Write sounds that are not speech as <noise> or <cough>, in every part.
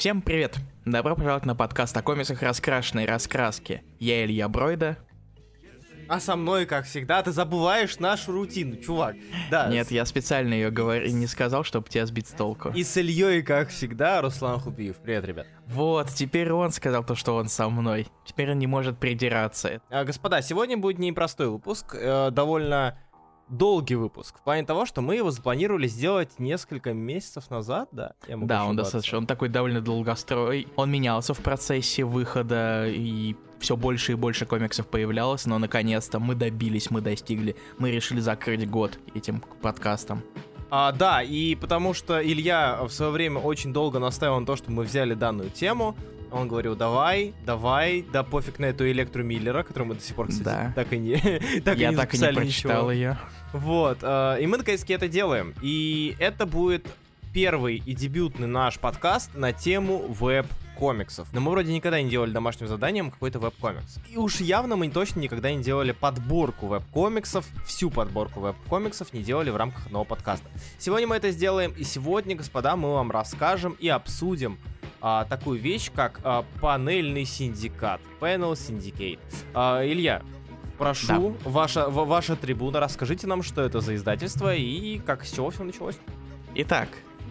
Всем привет! Добро пожаловать на подкаст о комиксах «Раскрашенной раскраски». Я Илья Бройда. А со мной, как всегда, ты забываешь нашу рутину, чувак. Да. Нет, я специально ее говор... не сказал, чтобы тебя сбить с толку. И с Ильей, как всегда, Руслан Хубиев. Привет, ребят. Вот, теперь он сказал то, что он со мной. Теперь он не может придираться. А, господа, сегодня будет непростой выпуск, э, довольно долгий выпуск. В плане того, что мы его запланировали сделать несколько месяцев назад, да? Да, он достаточно, он такой довольно долгострой. Он менялся в процессе выхода, и все больше и больше комиксов появлялось, но наконец-то мы добились, мы достигли. Мы решили закрыть год этим подкастом. А, да, и потому что Илья в свое время очень долго настаивал на то, что мы взяли данную тему, он говорил, давай, давай, да пофиг на эту Электру Миллера, которую мы до сих пор, кстати, да. так и не <laughs> так Я и не так и не прочитал ничего. ее. Вот, э, и мы наконец-таки это делаем. И это будет первый и дебютный наш подкаст на тему веб комиксов. Но мы вроде никогда не делали домашним заданием какой-то веб-комикс. И уж явно мы точно никогда не делали подборку веб-комиксов, всю подборку веб-комиксов не делали в рамках одного подкаста. Сегодня мы это сделаем, и сегодня, господа, мы вам расскажем и обсудим а, такую вещь, как а, панельный синдикат, Panel Syndicate. А, Илья, прошу, да. ваша, ваша трибуна, расскажите нам, что это за издательство и как с чего все началось. Итак,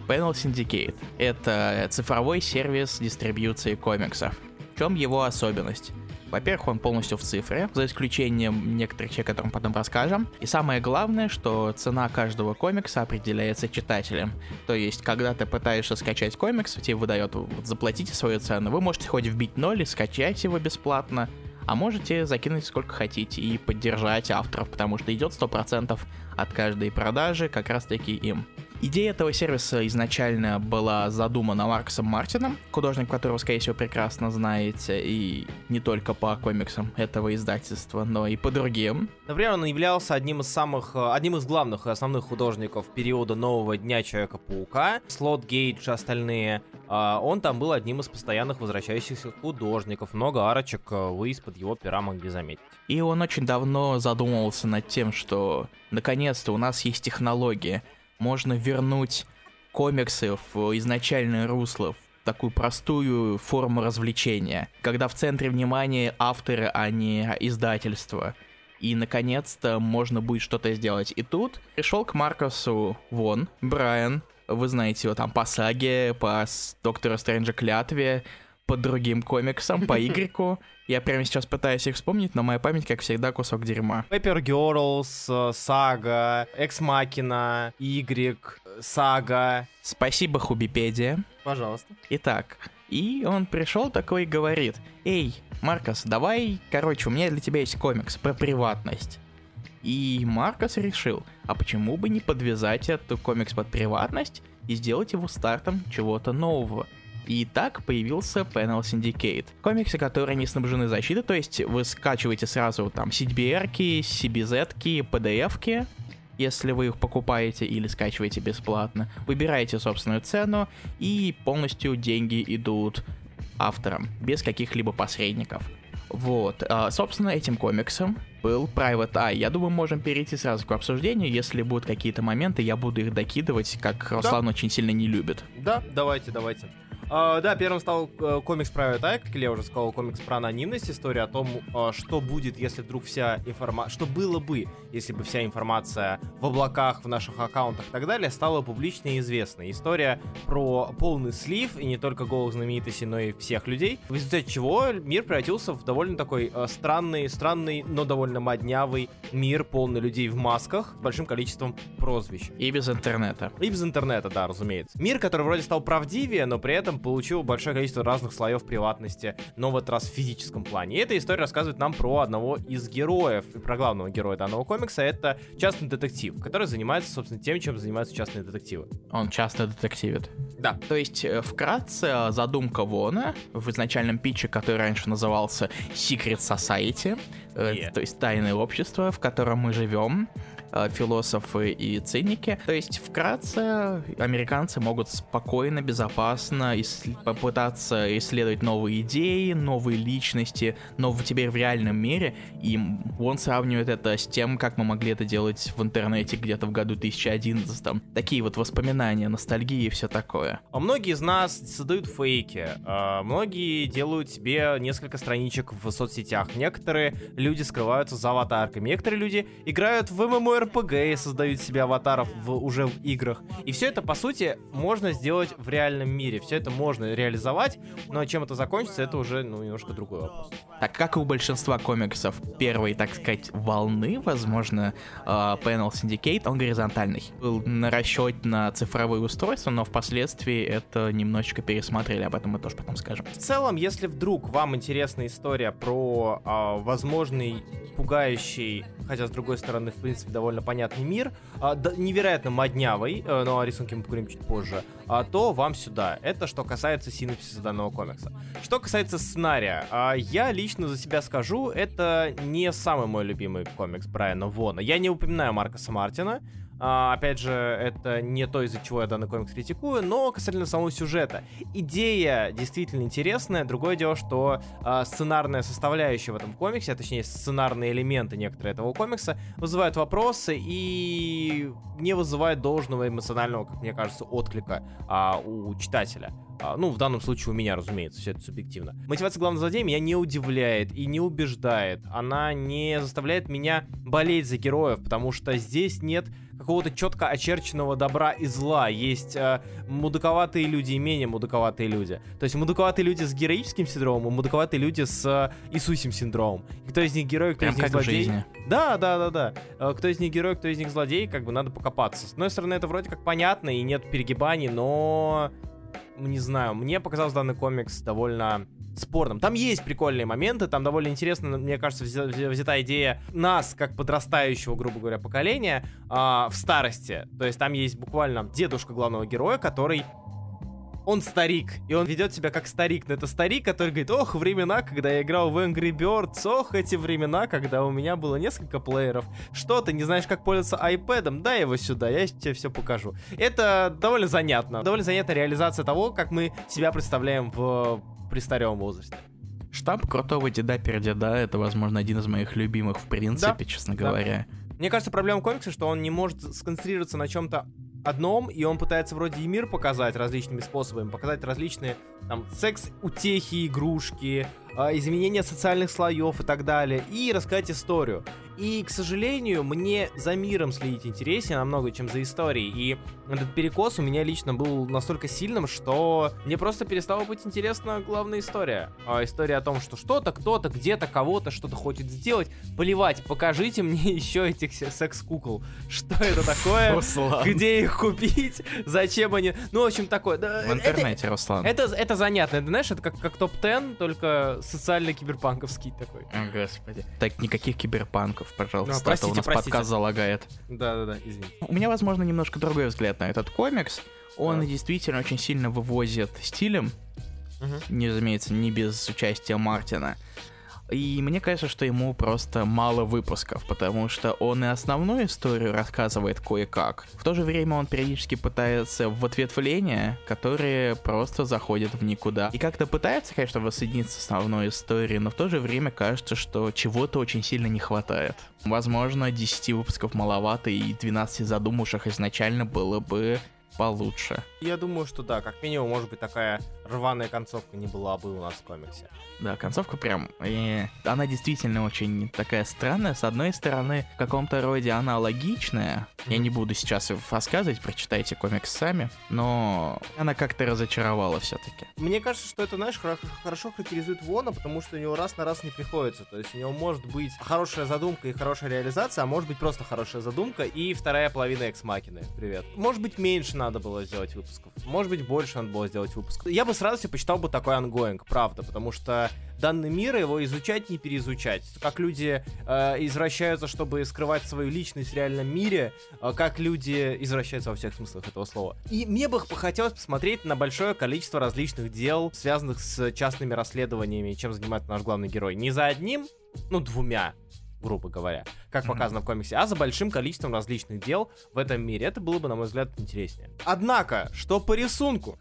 Panel Syndicate — это цифровой сервис дистрибьюции комиксов. В чем его особенность? Во-первых, он полностью в цифре, за исключением некоторых вещей, которые мы потом расскажем. И самое главное, что цена каждого комикса определяется читателем. То есть, когда ты пытаешься скачать комикс, тебе выдает, вот, заплатите свою цену. Вы можете хоть вбить ноль и скачать его бесплатно, а можете закинуть сколько хотите и поддержать авторов, потому что идет 100% от каждой продажи как раз таки им. Идея этого сервиса изначально была задумана Марксом Мартином, художник которого, скорее всего, прекрасно знаете, и не только по комиксам этого издательства, но и по другим. Например, он являлся одним из самых, э, одним из главных и основных художников периода нового Дня Человека-паука, Слот Гейдж и остальные. А, он там был одним из постоянных возвращающихся художников. Много арочек э, вы из-под его пера могли заметить. И он очень давно задумывался над тем, что наконец-то у нас есть технология, можно вернуть комиксы в изначальное русло, в такую простую форму развлечения, когда в центре внимания авторы, а не издательство. И, наконец-то, можно будет что-то сделать. И тут пришел к Маркосу Вон, Брайан, вы знаете его там по саге, по Доктора Стрэнджа Клятве, по другим комиксам, по Игреку. Я прямо сейчас пытаюсь их вспомнить, но моя память, как всегда, кусок дерьма. Paper Girls, Сага, Экс Макина, Y, Сага. Спасибо, Хубипедия. Пожалуйста. Итак, и он пришел такой и говорит, эй, Маркос, давай, короче, у меня для тебя есть комикс про приватность. И Маркос решил, а почему бы не подвязать этот комикс под приватность и сделать его стартом чего-то нового – и так появился Panel Syndicate. Комиксы, которые не снабжены защитой, то есть вы скачиваете сразу там CBR-ки, CBZ-ки, PDF-ки, если вы их покупаете или скачиваете бесплатно. Выбираете собственную цену, и полностью деньги идут авторам, без каких-либо посредников. Вот, а, собственно, этим комиксом был Private Eye. Я думаю, можем перейти сразу к обсуждению. Если будут какие-то моменты, я буду их докидывать, как Руслан да. очень сильно не любит. Да, давайте, давайте. Uh, да, первым стал uh, комикс про Eye, как я уже сказал, комикс про анонимность, история о том, uh, что будет, если вдруг вся информация, что было бы, если бы вся информация в облаках, в наших аккаунтах и так далее стала публичной и известной. История про полный слив, и не только голых знаменитостей, но и всех людей, в результате чего мир превратился в довольно такой странный, странный, но довольно моднявый мир, полный людей в масках, с большим количеством прозвищ. И без интернета. И без интернета, да, разумеется. Мир, который вроде стал правдивее, но при этом получил большое количество разных слоев приватности, но в этот раз в физическом плане. И эта история рассказывает нам про одного из героев, и про главного героя данного комикса, это частный детектив, который занимается, собственно, тем, чем занимаются частные детективы. Он часто детективит. Да. То есть, э, вкратце, задумка Вона в изначальном питче, который раньше назывался Secret Society, yeah. Э, то есть тайное общество, в котором мы живем, э, философы и циники. То есть, вкратце, американцы могут спокойно, безопасно ис- попытаться исследовать новые идеи, новые личности, но теперь в реальном мире, и он сравнивает это с тем, как мы могли это делать в интернете где-то в году 2011, там, такие вот воспоминания, ностальгии и все такое. А многие из нас создают фейки, а многие делают себе несколько страничек в соцсетях, некоторые люди скрываются за аватарками, некоторые люди играют в MMORPG и создают себе аватаров в, уже в играх. И все это, по сути, можно сделать в реальном мире, все это можно реализовать, но чем это закончится, это уже, ну, немножко другой вопрос. Так как и у большинства комиксов первой, так сказать, волны, возможно, Panel Syndicate, он горизонтальный. Был на расчет на цифровые устройства, но впоследствии это немножечко пересмотрели, об этом мы тоже потом скажем. В целом, если вдруг вам интересна история про э, возможный пугающий, хотя с другой стороны, в принципе, довольно понятный мир, э, да, невероятно моднявый, э, но о рисунке мы поговорим чуть позже, э, то вам сюда. Это что касается синопсиса данного комикса. Что касается сценария, э, я лично за себя скажу, это не самый мой любимый комикс Брайана Вона. Я не упоминаю Маркоса Мартина, а, опять же, это не то, из-за чего я данный комикс критикую, но касательно самого сюжета. Идея действительно интересная. Другое дело, что а, сценарная составляющая в этом комиксе, а точнее сценарные элементы некоторые этого комикса, вызывают вопросы и не вызывают должного эмоционального, как мне кажется, отклика а, у читателя. А, ну, в данном случае у меня, разумеется, все это субъективно. Мотивация главного злодея меня не удивляет и не убеждает. Она не заставляет меня болеть за героев, потому что здесь нет какого-то четко очерченного добра и зла. Есть э, мудаковатые люди и менее мудаковатые люди. То есть мудаковатые люди с героическим синдромом, и мудаковатые люди с э, Иисусим синдромом. Кто из них герой, кто Прям из них злодей. жизни. Да, да, да, да. Э, Кто из них герой, кто из них злодей, как бы надо покопаться. С одной стороны, это вроде как понятно и нет перегибаний, но не знаю, мне показался данный комикс довольно спорным. Там есть прикольные моменты, там довольно интересно, мне кажется, взя- взя- взята идея нас, как подрастающего, грубо говоря, поколения, а, в старости. То есть там есть буквально дедушка главного героя, который он старик, и он ведет себя как старик. Но это старик, который говорит, ох, времена, когда я играл в Angry Birds, ох, эти времена, когда у меня было несколько плееров. Что, ты не знаешь, как пользоваться iPad? Дай его сюда, я тебе все покажу. Это довольно занятно. Довольно занятная реализация того, как мы себя представляем в престарелом возрасте. Штамп крутого деда-пердеда — это, возможно, один из моих любимых в принципе, честно да. говоря. Мне кажется, проблема комикса, что он не может сконцентрироваться на чем-то одном, и он пытается вроде и мир показать различными способами, показать различные там секс-утехи, игрушки, изменения социальных слоев и так далее, и рассказать историю. И, к сожалению, мне за миром следить интереснее намного, чем за историей. И этот перекос у меня лично был настолько сильным, что мне просто перестала быть интересна главная история. А история о том, что что-то, кто-то, где-то, кого-то что-то хочет сделать. Плевать, покажите мне <laughs> еще этих се- секс-кукол. Что это такое? <laughs> Руслан. Где их купить? Зачем они? Ну, в общем, такое. В это- интернете, Руслан. это, это занятно, это, знаешь, это как, как топ-10, только социально-киберпанковский такой. О, господи. Так, никаких киберпанков, пожалуйста. Ну, а простите, у нас простите. подкаст залагает. Да-да-да, извини. У меня, возможно, немножко другой взгляд на этот комикс. Он Да. действительно очень сильно вывозит стилем, не, разумеется, не без участия Мартина. И мне кажется, что ему просто мало выпусков, потому что он и основную историю рассказывает кое-как. В то же время он периодически пытается в ответвления, которые просто заходят в никуда. И как-то пытается, конечно, воссоединиться с основной историей, но в то же время кажется, что чего-то очень сильно не хватает. Возможно, 10 выпусков маловато, и 12 задуманных изначально было бы получше. Я думаю, что да, как минимум, может быть, такая рваная концовка не была бы у нас в комиксе. Да, концовка прям... э, она действительно очень такая странная. С одной стороны, в каком-то роде она логичная. Я не буду сейчас рассказывать, прочитайте комикс сами. Но она как-то разочаровала все-таки. Мне кажется, что это, знаешь, хоро- хорошо характеризует Вона, потому что у него раз на раз не приходится. То есть у него может быть хорошая задумка и хорошая реализация, а может быть просто хорошая задумка и вторая половина Экс-Макины. Привет. Может быть, меньше надо было сделать выпусков. Может быть, больше надо было сделать выпусков. Я бы с радостью почитал бы такой ongoing, правда, потому что данный мир, его изучать, не переизучать. Как люди э, извращаются, чтобы скрывать свою личность в реальном мире, э, как люди извращаются во всех смыслах этого слова. И мне бы хотелось посмотреть на большое количество различных дел, связанных с частными расследованиями, чем занимается наш главный герой. Не за одним, ну, двумя. грубо говоря, как показано в комиксе, а за большим количеством различных дел в этом мире. Это было бы, на мой взгляд, интереснее. Однако, что по рисунку?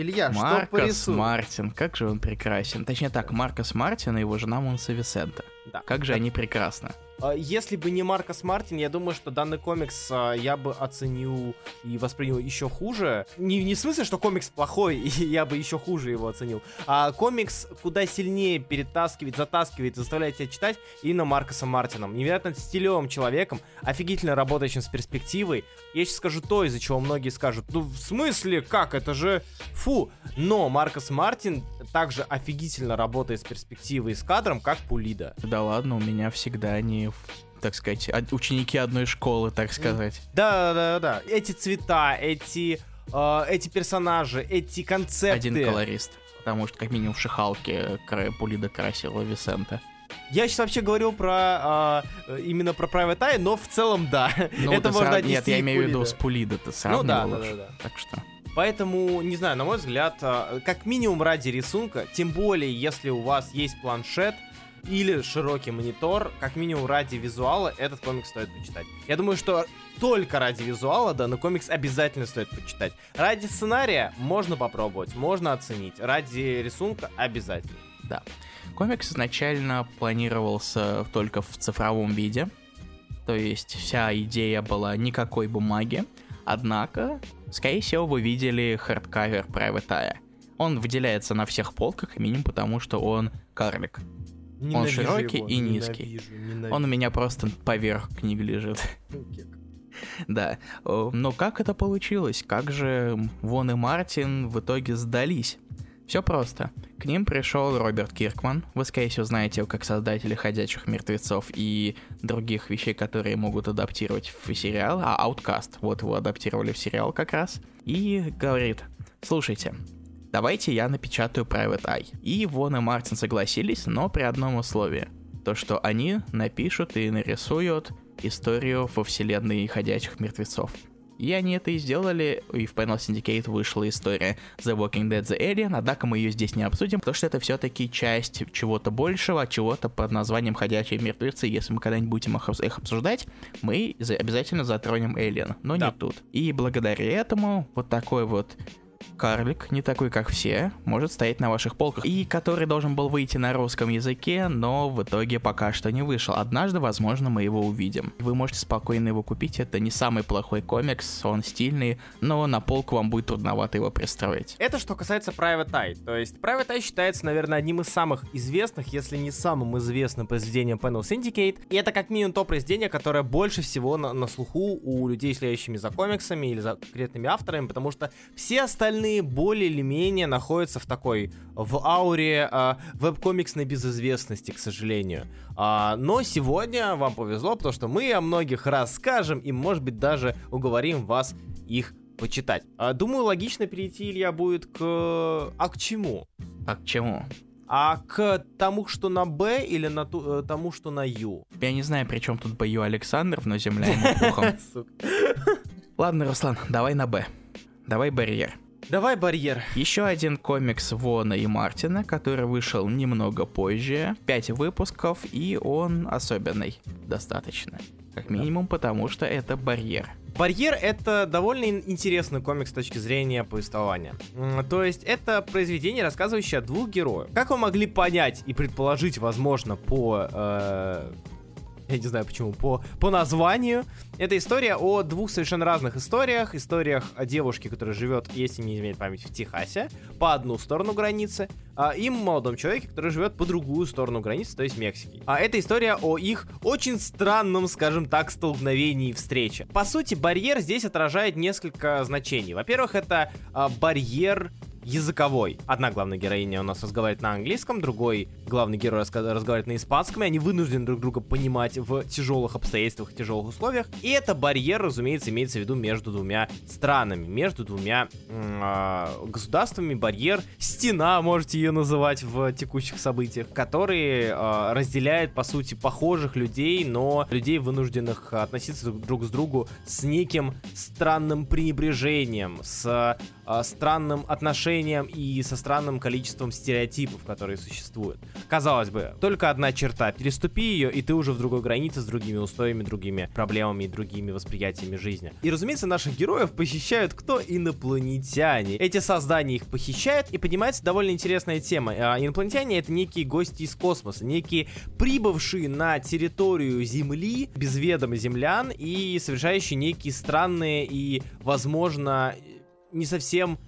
Илья, что Маркос рисунку? Мартин, как же он прекрасен. Точнее так, Маркос Мартин и его жена Монса Висента. Да. Как же они прекрасны. А, Если бы не Маркос Мартин, я думаю, что данный комикс а, я бы оценил и воспринял еще хуже. Не, не в смысле, что комикс плохой, <laughs> и я бы еще хуже его оценил. А комикс куда сильнее перетаскивает, затаскивает, заставляет тебя читать именно Маркосом Мартином. Невероятно стилевым человеком, офигительно работающим с перспективой. Я сейчас скажу то, из-за чего многие скажут, ну в смысле, как, это же фу. Но Маркос Мартин также офигительно работает с перспективой и с кадром, как Пулида. Да ладно, у меня всегда они, так сказать, ученики одной школы, так сказать. Да, да, да, да. Эти цвета, эти, э, эти персонажи, эти концепты. Один колорист. Потому что, как минимум, в Шихалке кра- Пулида красила Висента. Я сейчас вообще говорил про э, именно про Private Eye, но в целом да. Ну, Это можно сра- отнести Нет, я имею в виду с Пулида ты Ну сравнивал да, да, да, да. Так что... Поэтому, не знаю, на мой взгляд, э, как минимум ради рисунка, тем более, если у вас есть планшет или широкий монитор, как минимум ради визуала, этот комикс стоит почитать. Я думаю, что только ради визуала данный комикс обязательно стоит почитать. Ради сценария можно попробовать, можно оценить. Ради рисунка обязательно. Да. Комикс изначально планировался только в цифровом виде. То есть вся идея была никакой бумаги. Однако, скорее всего, вы видели hardcover Private Eye. Он выделяется на всех полках, минимум потому, что он карлик. Ненавижу широкий его, и низкий. ненавижу, ненавижу. Он у меня просто поверх книг лежит. Да. О, Но как это получилось? Как же Вон и Мартин в итоге сдались? Все просто. К ним пришел Роберт Киркман. Вы, скорее всего, знаете его как создателя «Ходячих мертвецов» и других вещей, которые могут адаптировать в сериал. А Outcast, вот его адаптировали в сериал как раз. И говорит, слушайте, давайте я напечатаю Private Eye. И Вон и Мартин согласились, но при одном условии. То, что они напишут и нарисуют историю во вселенной ходячих мертвецов. И они это и сделали, и в Panel Syndicate вышла история The Walking Dead The Alien, однако мы ее здесь не обсудим, потому что это все-таки часть чего-то большего, чего-то под названием Ходячие мертвецы. Если мы когда-нибудь будем их, об- их обсуждать, мы за- обязательно затронем Alien, но Да. не тут. И благодаря этому вот такой вот карлик, не такой как все, может стоять на ваших полках. И который должен был выйти на русском языке, но в итоге пока что не вышел. Однажды, возможно, мы его увидим. Вы можете спокойно его купить, это не самый плохой комикс, он стильный, но на полку вам будет трудновато его пристроить. Это что касается Private Eye. То есть Private Eye считается, наверное, одним из самых известных, если не самым известным произведением Panel Syndicate. И это как минимум то произведение, которое больше всего на, на слуху у людей, следующими за комиксами или за конкретными авторами, потому что все остальные более или менее находятся в такой, в ауре а, веб-комиксной безызвестности, к сожалению. А, но сегодня вам повезло, потому что мы о многих расскажем и, может быть, даже уговорим вас их почитать. А, думаю, логично перейти, Илья, будет к... А к чему? А к чему? А к тому, что на Б или на ту- э, тому, что на Ю? Я не знаю, при чем тут Бою Александров, но земля ему пухом. <laughs> Ладно, Руслан, давай на Б. Давай барьер. Давай барьер. Еще один комикс Вона и Мартина, который вышел немного позже. Пять выпусков, и он особенный. Достаточно. Как минимум, потому что это барьер. Барьер — это довольно ин- интересный комикс с точки зрения повествования. То есть это произведение, рассказывающее о двух героях. Как вы могли понять и предположить, возможно, по... э, я не знаю почему, по, по названию. Это история о двух совершенно разных историях. Историях о девушке, которая живет, если не изменяет память, в Техасе, по одну сторону границы, а, и молодом человеке, который живет по другую сторону границы, то есть Мексики. А это история о их очень странном, скажем так, столкновении и встрече. По сути, барьер здесь отражает несколько значений. Во-первых, это а, барьер языковой. Одна главная героиня у нас разговаривает на английском, другой главный герой разговаривает на испанском, и они вынуждены друг друга понимать в тяжелых обстоятельствах тяжелых условиях. И это барьер, разумеется, имеется в виду между двумя странами, между двумя а, государствами, барьер, стена, можете ее называть в текущих событиях, который а, разделяет, по сути, похожих людей, но людей, вынужденных относиться друг- с другу с неким странным пренебрежением, с а, странным отношением и со странным количеством стереотипов, которые существуют. Казалось бы, только одна черта. Переступи ее, и ты уже в другой границе с другими устоями, другими проблемами и другими восприятиями жизни. И, разумеется, наших героев похищают кто? Инопланетяне. Эти создания их похищают, и поднимается довольно интересная тема. А, инопланетяне — это некие гости из космоса, некие прибывшие на территорию Земли без ведома землян и совершающие некие странные и, возможно, не совсем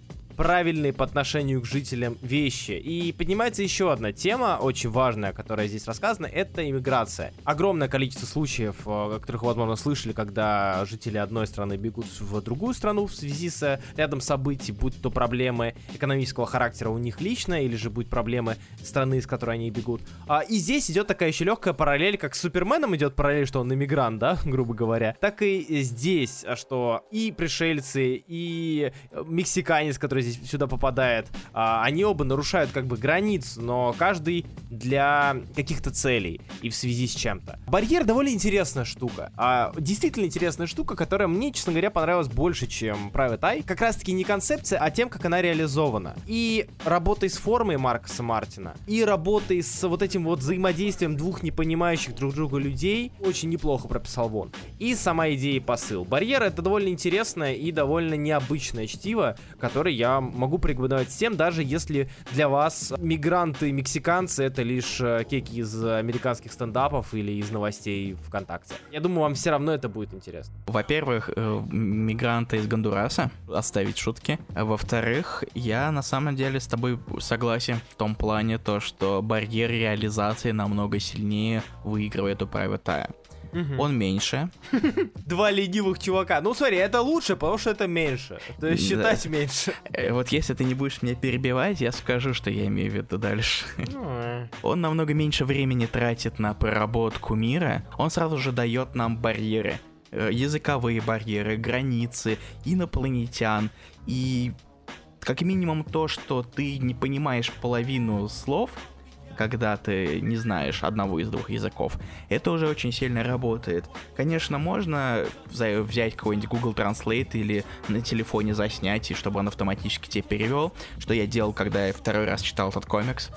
правильные по отношению к жителям вещи. И поднимается еще одна тема, очень важная, которая здесь рассказана, это иммиграция. Огромное количество случаев, э, о которых вы, возможно, слышали, когда жители одной страны бегут в другую страну в связи с рядом событий, будь то проблемы экономического характера у них лично, или же будь проблемы страны, из которой они бегут. А, и здесь идет такая еще легкая параллель, как с Суперменом идет параллель, что он иммигрант, да, <laughs> грубо говоря. Так и здесь, что и пришельцы, и мексиканец, который здесь сюда попадает, а, они оба нарушают как бы границы, но каждый для каких-то целей и в связи с чем-то. Барьер довольно интересная штука. А, действительно интересная штука, которая мне, честно говоря, понравилась больше, чем Private Eye. Как раз таки не концепция, а тем, как она реализована. И работой с формой Маркса Мартина, и работой с вот этим вот взаимодействием двух не понимающих друг друга людей очень неплохо прописал Вон. И сама идея посыл. Барьер это довольно интересное и довольно необычное чтиво, которое я могу порекомендовать всем, даже если для вас мигранты, мексиканцы это лишь э, кеки из американских стендапов или из новостей ВКонтакте. Я думаю, вам все равно это будет интересно. Во-первых, э, мигранты из Гондураса, оставить шутки. Во-вторых, я на самом деле с тобой согласен в том плане, то, что барьер реализации намного сильнее выигрывает у Private Eye. Угу. Он меньше. <laughs> Два ленивых чувака. Ну, смотри, это лучше, потому что это меньше. То есть считать меньше. Э, вот если ты не будешь меня перебивать, я скажу, что я имею в виду дальше. Ну, <laughs> э. Он намного меньше времени тратит на проработку мира. Он сразу же дает нам барьеры. Э, языковые барьеры, границы, инопланетян. И как минимум то, что ты не понимаешь половину слов, когда ты не знаешь одного из двух языков. Это уже очень сильно работает. Конечно, можно взять какой-нибудь Google Translate или на телефоне заснять, и чтобы он автоматически тебе перевел, что я делал, когда я второй раз читал этот комикс.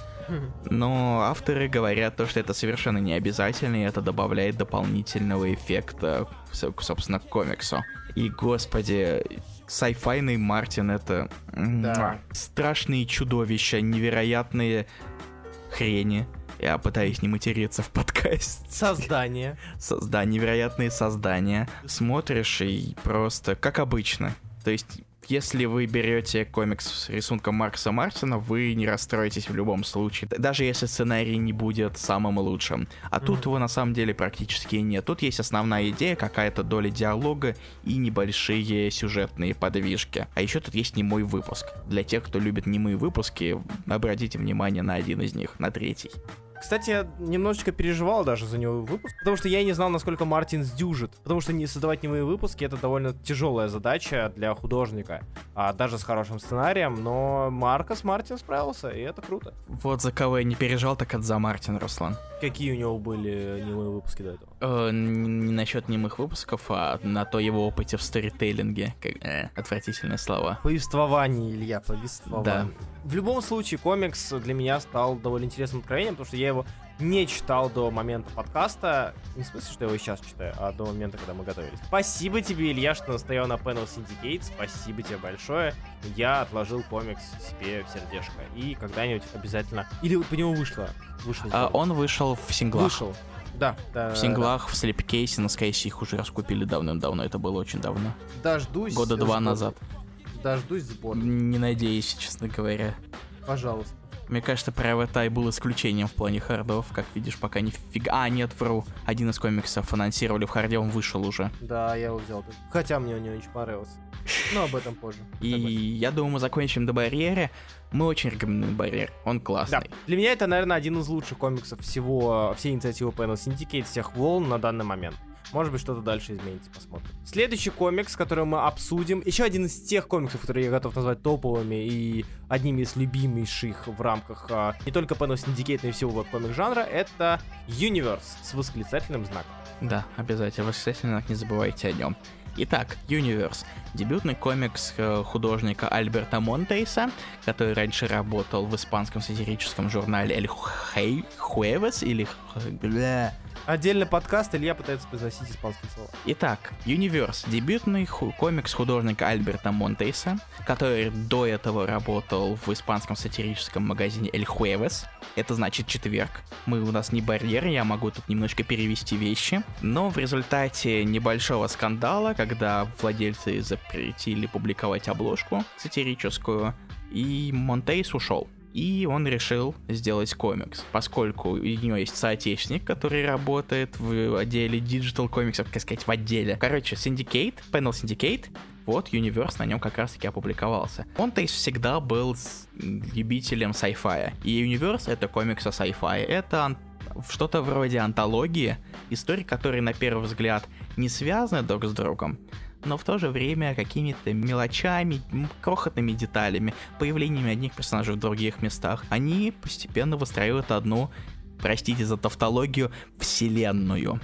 Но авторы говорят то, что это совершенно не обязательно, и это добавляет дополнительного эффекта, собственно, к комиксу. И, господи, сайфайный Мартин это да. страшные чудовища, невероятные хрени. Я пытаюсь не материться в подкасте. Создание. Создание, невероятные создания. Смотришь и просто, как обычно. То есть если вы берете комикс с рисунком Маркса Мартина, вы не расстроитесь в любом случае, даже если сценарий не будет самым лучшим. А mm-hmm. тут его на самом деле практически нет. Тут есть основная идея, какая-то доля диалога и небольшие сюжетные подвижки. А еще тут есть немой выпуск. Для тех, кто любит немые выпуски, обратите внимание на один из них, на третий. Кстати, я немножечко переживал даже за него выпуск, потому что я не знал, насколько Мартин сдюжит. Потому что не создавать немые выпуски это довольно тяжелая задача для художника, а даже с хорошим сценарием, но Маркос Мартин справился, и это круто. Вот за кого я не переживал, так это за Мартин, Руслан. Какие у него были немые выпуски до этого? Э, не насчет немых выпусков, а на то его опыте в сторителлинге. Как, э, отвратительные слова. Повествование, Илья, повествование. Да. В любом случае, комикс для меня стал довольно интересным откровением, потому что я его не читал до момента подкаста. Не в смысле, что я его сейчас читаю, а до момента, когда мы готовились. Спасибо тебе, Илья, что настоял на Panel Syndicate. Спасибо тебе большое. Я отложил комикс себе в сердечко. И когда-нибудь обязательно... Или по нему вышло? Вышел. А, он вышел в синглах. Вышел. Да, да. В синглах, да. в слепкейсе, на скайсе их уже раскупили давным-давно. Это было очень давно. Дождусь. Года два назад. Дождусь сбора. Не надеюсь, честно говоря. Пожалуйста. Мне кажется, Private Eye был исключением в плане хардов. Как видишь, пока не фига... А, нет, вру. Один из комиксов анонсировали в харде, он вышел уже. Да, я его взял. Хотя мне он не очень понравился. Но об этом позже. И я думаю, мы закончим до «Барьера». Мы очень рекомендуем «Барьер». Он классный. Да. Для меня это, наверное, один из лучших комиксов всего, всей инициативы Panel Syndicate, всех волн на данный момент. Может быть, что-то дальше изменится, посмотрим. Следующий комикс, который мы обсудим, еще один из тех комиксов, которые я готов назвать топовыми и одними из любимейших в рамках а, не только Panel Syndicate, но и всего веб-комик жанра, это Universe с восклицательным знаком. Да, обязательно, восклицательный знак, не забывайте о нем. Итак, Universe. Дебютный комикс э, художника Альберта Монтейса, который раньше работал в испанском сатирическом журнале El Jueves или... Отдельный подкаст, Илья пытается произносить испанские слова. Итак, Universe. Дебютный ху- комикс художника Альберта Монтейса, который до этого работал в испанском сатирическом магазине El Jueves. Это значит четверг. Мы у нас не барьер, я могу тут немножко перевести вещи. Но в результате небольшого скандала, когда владельцы запретили публиковать обложку сатирическую, и Монтейс ушел. И он решил сделать комикс, поскольку у него есть соотечественник, который работает в отделе Digital комиксов, как сказать, в отделе. Короче, Syndicate, Panel Syndicate, вот Universe на нем как раз таки опубликовался. Он, то есть, всегда был любителем sci-fi. И Universe это комикс о sci-fi. Это что-то вроде антологии, истории, которые на первый взгляд не связаны друг с другом, но в то же время какими-то мелочами, крохотными деталями, появлениями одних персонажей в других местах, они постепенно выстраивают одну, простите за тавтологию, вселенную.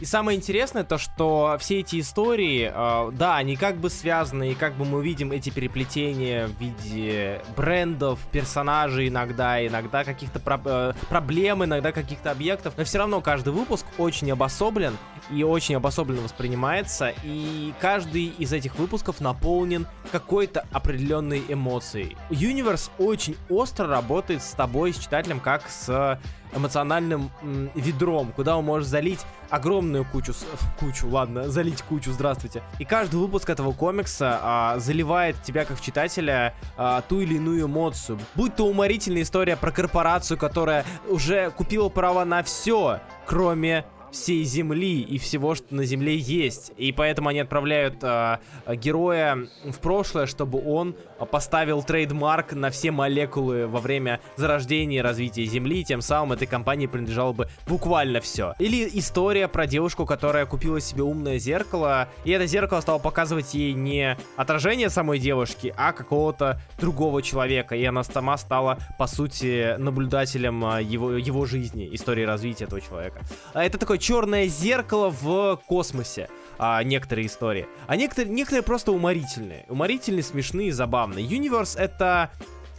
И самое интересное то, что все эти истории, э, да, они как бы связаны, и как бы мы видим эти переплетения в виде брендов, персонажей иногда, иногда каких-то про- э, проблем, иногда каких-то объектов, но все равно каждый выпуск очень обособлен и очень обособленно воспринимается, и каждый из этих выпусков наполнен какой-то определенной эмоцией. Universe очень остро работает с тобой, с читателем, как с эмоциональным м, ведром, куда он может залить огромную кучу, с- кучу, ладно, залить кучу, здравствуйте. И каждый выпуск этого комикса а, заливает тебя как читателя а, ту или иную эмоцию. Будь то уморительная история про корпорацию, которая уже купила права на все, кроме всей Земли и всего, что на Земле есть. И поэтому они отправляют а, героя в прошлое, чтобы он поставил трейдмарк на все молекулы во время зарождения и развития Земли, тем самым этой компании принадлежало бы буквально все. Или история про девушку, которая купила себе умное зеркало, и это зеркало стало показывать ей не отражение самой девушки, а какого-то другого человека, и она сама стала, по сути, наблюдателем а, его, его жизни, истории развития этого человека. А Это такое черное зеркало в космосе. а, некоторые истории. А некоторые, некоторые просто уморительные. Уморительные, смешные, забавные. Universe это,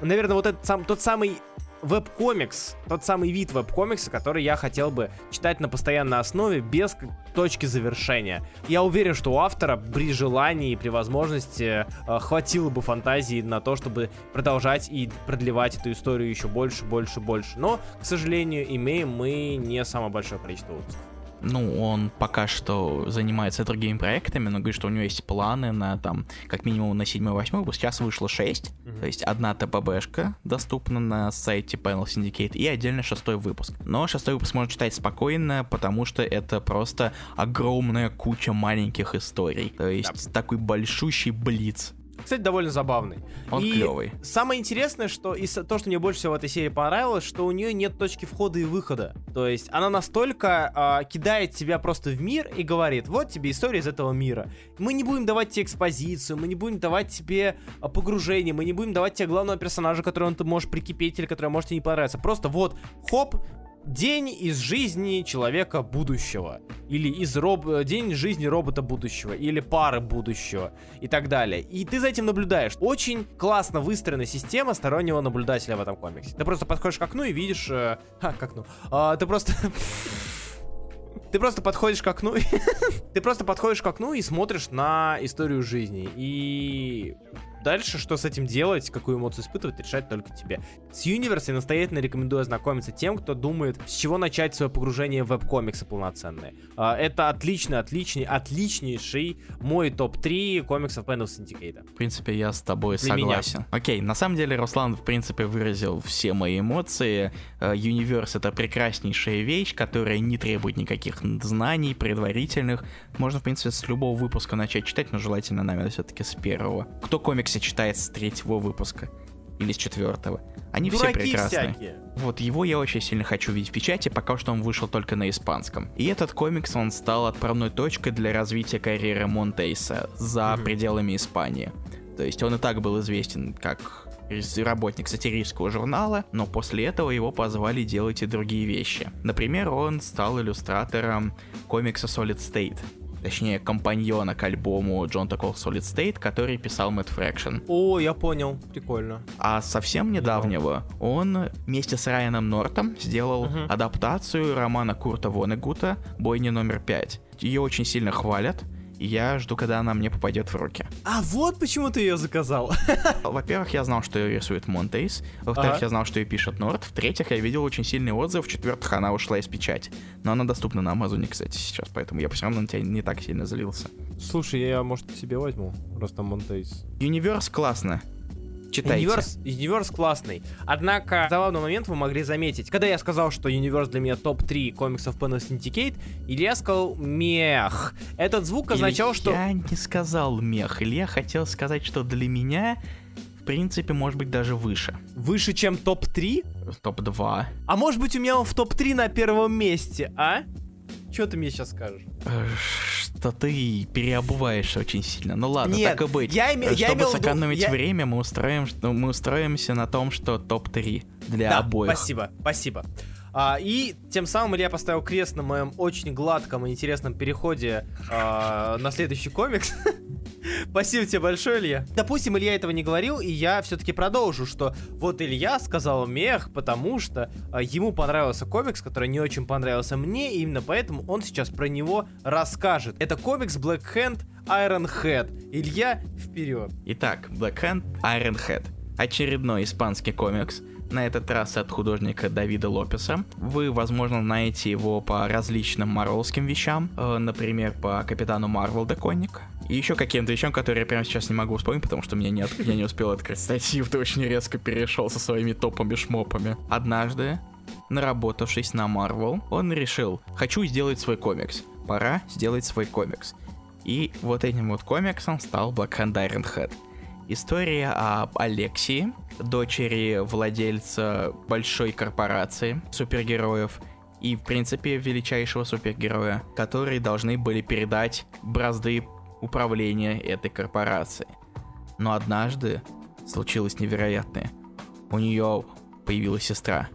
наверное, вот этот сам, тот самый веб-комикс, тот самый вид веб-комикса, который я хотел бы читать на постоянной основе без точки завершения. Я уверен, что у автора при желании и при возможности э, хватило бы фантазии на то, чтобы продолжать и продлевать эту историю еще больше, больше, больше. Но, к сожалению, имеем мы не самое большое количество выпусков. Ну, он пока что занимается другими проектами, но говорит, что у него есть планы на там, как минимум на 7-8 выпуск. Сейчас вышло 6, Мгм. то есть одна ТПБшка доступна на сайте Panel Syndicate и отдельно шестой выпуск. Но шестой выпуск можно читать спокойно, потому что это просто огромная куча маленьких историй. То есть такой большущий блиц. Кстати, довольно забавный. Он И клевый. Самое интересное, что и то, что мне больше всего в этой серии понравилось, что у нее нет точки входа и выхода. То есть она настолько а, кидает тебя просто в мир и говорит, вот тебе история из этого мира. Мы не будем давать тебе экспозицию, мы не будем давать тебе а, погружение, мы не будем давать тебе главного персонажа, которого ты можешь прикипеть или который может тебе не понравиться. Просто вот, хоп, День из жизни человека будущего. Или из роб... э, день жизни робота будущего. Или пары будущего. И так далее. И ты за этим наблюдаешь. Очень классно выстроена система стороннего наблюдателя в этом комиксе. Ты просто подходишь к окну и видишь... э, <laughs> Ха, к окну. А, ты просто... <laughs> Ты просто подходишь к окну, <laughs> ты просто подходишь к окну и смотришь на историю жизни. И дальше, что с этим делать, какую эмоцию испытывать, решать только тебе. С Universe я настоятельно рекомендую ознакомиться тем, кто думает, с чего начать свое погружение в веб-комиксы полноценные. А, Это отличный, отличный, отличнейший мой топ-3 комиксов Panel Syndicate. В принципе, я с тобой Для меня. согласен. Окей, на самом деле Руслан, в принципе, выразил все мои эмоции. Э, Universe — это прекраснейшая вещь, которая не требует никаких знаний предварительных. Можно, в принципе, с любого выпуска начать читать, но желательно, наверное, все-таки с первого. Кто комиксы читает с третьего выпуска? или с четвертого. Они Дураки все прекрасные. всякие. Вот его я очень сильно хочу видеть в печати, пока что он вышел только на испанском. И этот комикс, он стал отправной точкой для развития карьеры Монтейса за Мгм. пределами Испании. То есть он и так был известен как работник сатирического журнала, но после этого его позвали делать и другие вещи. Например, он стал иллюстратором комикса Solid State, точнее компаньона к альбому John Такол Solid State, который писал Мэтт Фрэкшн. О, я понял. Прикольно. А совсем недавнего он вместе с Райаном Нортом сделал Мгм. адаптацию романа Курта Вонегута «Бойня номер 5». Ее очень сильно хвалят, и я жду, когда она мне попадет в руки. А вот почему ты ее заказал. <laughs> Во-первых, я знал, что ее рисует Монтейс. Во-вторых, Ага. я знал, что ее пишет Норт. В-третьих, я видел очень сильный отзыв. В-четвертых, она ушла из печати. Но она доступна на Амазоне, кстати, сейчас, поэтому я все равно на тебя не так сильно злился. Слушай, я, может, себе возьму. Просто Монтейс. Universe классно. Читайте. Universe, Universe классный. Однако, забавный момент вы могли заметить. Когда я сказал, что Universe для меня топ-3 комиксов Panel Syndicate, Илья сказал мех. Этот звук означал, что... Я не сказал мех. Илья хотел сказать, что для меня, в принципе, может быть даже выше. Выше, чем топ-3? Топ-2. А может быть у меня он в топ-3 на первом месте, а? Что ты мне сейчас скажешь? Что ты переобуваешься очень сильно. Ну ладно, Нет, так и быть. я име- я Чтобы имел виду- сэкономить я- время, мы устроим, мы устроимся на том, что топ-3 для да, обоих. спасибо, спасибо. А, и тем самым Илья поставил крест на моем очень гладком и интересном переходе а, на следующий комикс. <laughs> <laughs> Спасибо тебе большое, Илья. Допустим, Илья этого не говорил, и я все-таки продолжу, что вот Илья сказал мех, потому что а, ему понравился комикс, который не очень понравился мне, и именно поэтому он сейчас про него расскажет. Это комикс Black Hand Iron Head. Илья, вперед. Итак, Black Hand Iron Head. Очередной испанский комикс. На этот раз от художника Давида Лопеса. Вы, возможно, знаете его по различным марвелским вещам. э, например, по Капитану Марвел Доконник. И еще каким-то вещам, которые я прямо сейчас не могу вспомнить, потому что меня не от- я не успел открыть статью, ты очень резко перешел со своими топами-шмопами. Однажды, наработавшись на Марвел, он решил, хочу сделать свой комикс. Пора сделать свой комикс. И вот этим вот комиксом стал Black Hand Iron Head. История об Алексии, дочери владельца большой корпорации супергероев и, в принципе, величайшего супергероя, которые должны были передать бразды управления этой корпорацией. Но однажды случилось невероятное. У нее появилась сестра.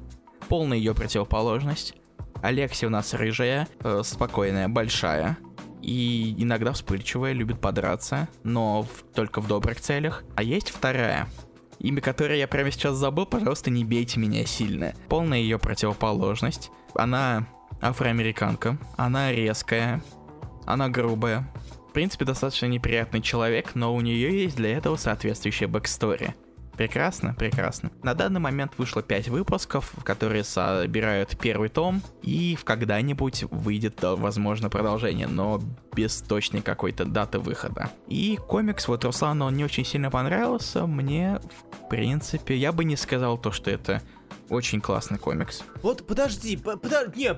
Полная ее противоположность. Алексия у нас рыжая, э, спокойная, большая. И иногда вспыльчивая, любит подраться, но в- только в добрых целях. А есть вторая, имя которой я прямо сейчас забыл, пожалуйста, не бейте меня сильно. Полная ее противоположность. Она афроамериканка, она резкая, она грубая. В принципе, достаточно неприятный человек, но у нее есть для этого соответствующая backstory. Прекрасно, прекрасно. На данный момент вышло 5 выпусков, которые собирают первый том, и в когда-нибудь выйдет, да, возможно, продолжение, но без точной какой-то даты выхода. И комикс, вот Руслану он не очень сильно понравился, мне, в принципе, я бы не сказал то, что это очень классный комикс. Вот подожди, по- подо- не,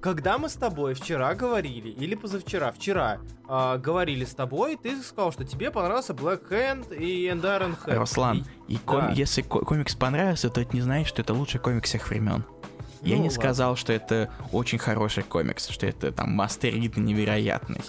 когда мы с тобой вчера говорили, или позавчера, вчера а, говорили с тобой, ты сказал, что тебе понравился Black Hand и And Iron Hand. Руслан, и ком- да. если ко- комикс понравился, то это не значит, что это лучший комикс всех времен. Я Ну, не ладно. сказал, что это очень хороший комикс, что это там мастерит невероятный.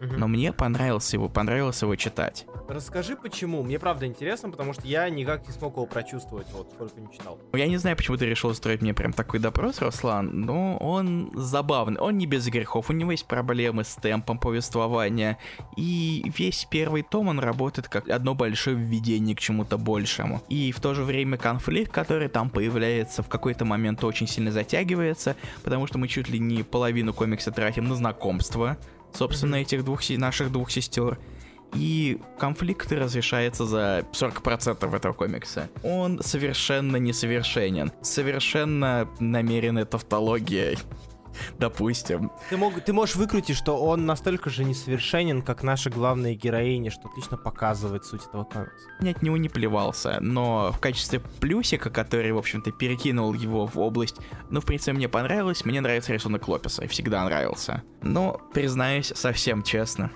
Мгм. Но мне понравился его, понравилось его читать. Расскажи почему, мне правда интересно, потому что я никак не смог его прочувствовать, вот сколько не читал. Ну, Я не знаю, почему ты решил устроить мне прям такой допрос, Руслан, но он забавный, он не без грехов, у него есть проблемы с темпом повествования, и весь первый том он работает как одно большое введение к чему-то большему. И в то же время конфликт, который там появляется, в какой-то момент очень сильно затягивается, потому что мы чуть ли не половину комикса тратим на знакомство, собственно, Мгм. этих двух, наших двух сестер. И конфликт разрешается за 40% этого комикса. Он совершенно несовершенен. Совершенно намеренная тавтология. Допустим. Ты, мог, ты можешь выкрутить, что он настолько же несовершенен, как наша главная героиня, что отлично показывает суть этого комикса. Я от него не плевался, но в качестве плюсика, который, в общем-то, перекинул его в область, ну, в принципе, мне понравилось, мне нравится рисунок Лопеса, и всегда нравился. Но, признаюсь, совсем честно,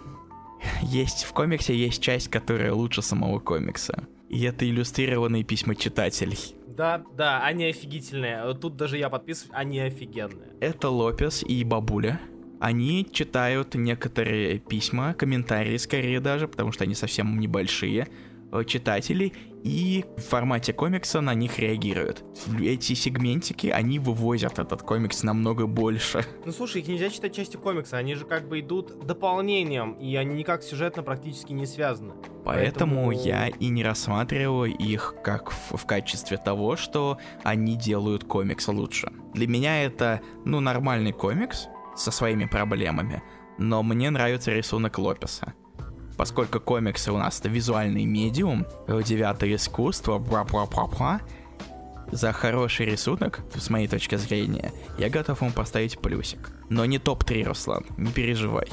есть в комиксе есть часть, которая лучше самого комикса. И это иллюстрированные письма читателей. Да, да, они офигительные. Тут даже я подписываюсь, они офигенные. Это Лопес и Бабуля. Они читают некоторые письма, комментарии скорее даже, потому что они совсем небольшие, э, читателей, и в формате комикса на них реагируют. Эти сегментики, они вывозят этот комикс намного больше. Ну слушай, их нельзя читать частью комикса, они же как бы идут дополнением, и они никак сюжетно практически не связаны. Поэтому, Поэтому... я и не рассматриваю их как в, в качестве того, что они делают комикс лучше. Для меня это, ну, нормальный комикс, со своими проблемами, но мне нравится рисунок Лопеса. Поскольку комиксы у нас это визуальный медиум, девятое искусство, бла-бла-бла-бла, за хороший рисунок, с моей точки зрения, я готов ему поставить плюсик. Но не топ-3, Руслан, не переживай.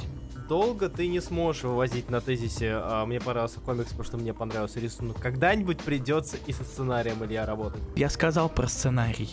Долго ты не сможешь вывозить на тезисе а, «Мне понравился комикс, потому что мне понравился рисунок». Когда-нибудь придется и со сценарием Илья работать. Я сказал про сценарий.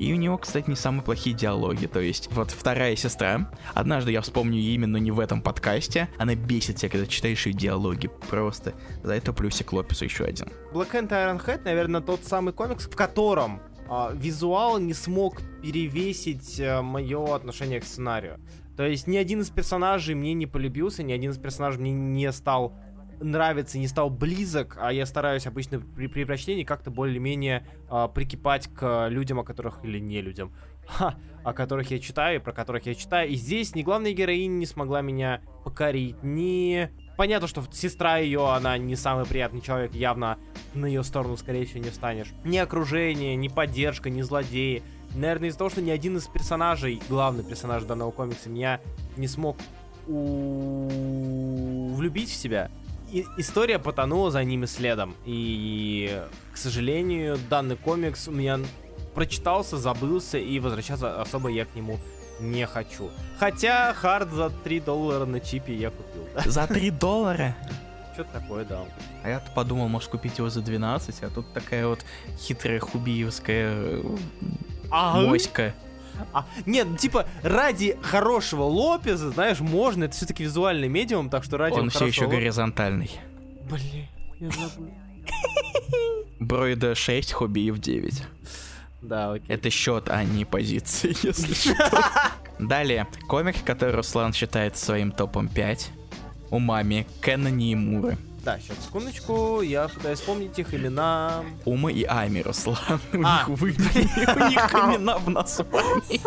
И у него, кстати, не самые плохие диалоги. То есть, вот вторая сестра. Однажды я вспомню ее именно не в этом подкасте. Она бесит тебя, когда читаешь ее диалоги. Просто. За это плюсик Лопесу еще один. Black Hand Iron Head, наверное, тот самый комикс, в котором а, визуал не смог перевесить а, мое отношение к сценарию. То есть ни один из персонажей мне не полюбился, ни один из персонажей мне не стал нравится, не стал близок, а я стараюсь обычно при, при прочтении как-то более-менее э, прикипать к людям, о которых, или не людям, <laughs> ха, о которых я читаю, про которых я читаю. И здесь ни главная героиня не смогла меня покорить, ни... Понятно, что сестра ее, она не самый приятный человек, явно на ее сторону, скорее всего, не встанешь. Ни окружение, ни поддержка, ни злодеи. Наверное, из-за того, что ни один из персонажей, главный персонаж данного комикса, меня не смог у... влюбить в себя и, история потонула за ними следом. И, к сожалению, данный комикс у меня прочитался, забылся, и возвращаться особо я к нему не хочу. Хотя хард за 3 доллара на чипе я купил. <laughs> За 3 доллара? Что-то такое, да. А я-то подумал, может купить его за 12, а тут такая вот хитрая хубиевская ага. моська. А, нет, ну, типа, ради хорошего Лопеза, знаешь, можно, это все-таки визуальный медиум, так что ради Он все еще Лопеза... горизонтальный. Блин, я забыл. Броида 6, Хобиев 9. Да, окей. Это счет, а не позиции, <laughs> если что. <laughs> Далее, комик, который Руслан считает своим топом 5. У мами Кена Ниемуры. Да, сейчас, секундочку, я пытаюсь вспомнить их имена. Ума и Ами, Руслан. <laughs> У а. <laughs> у них имена в названии.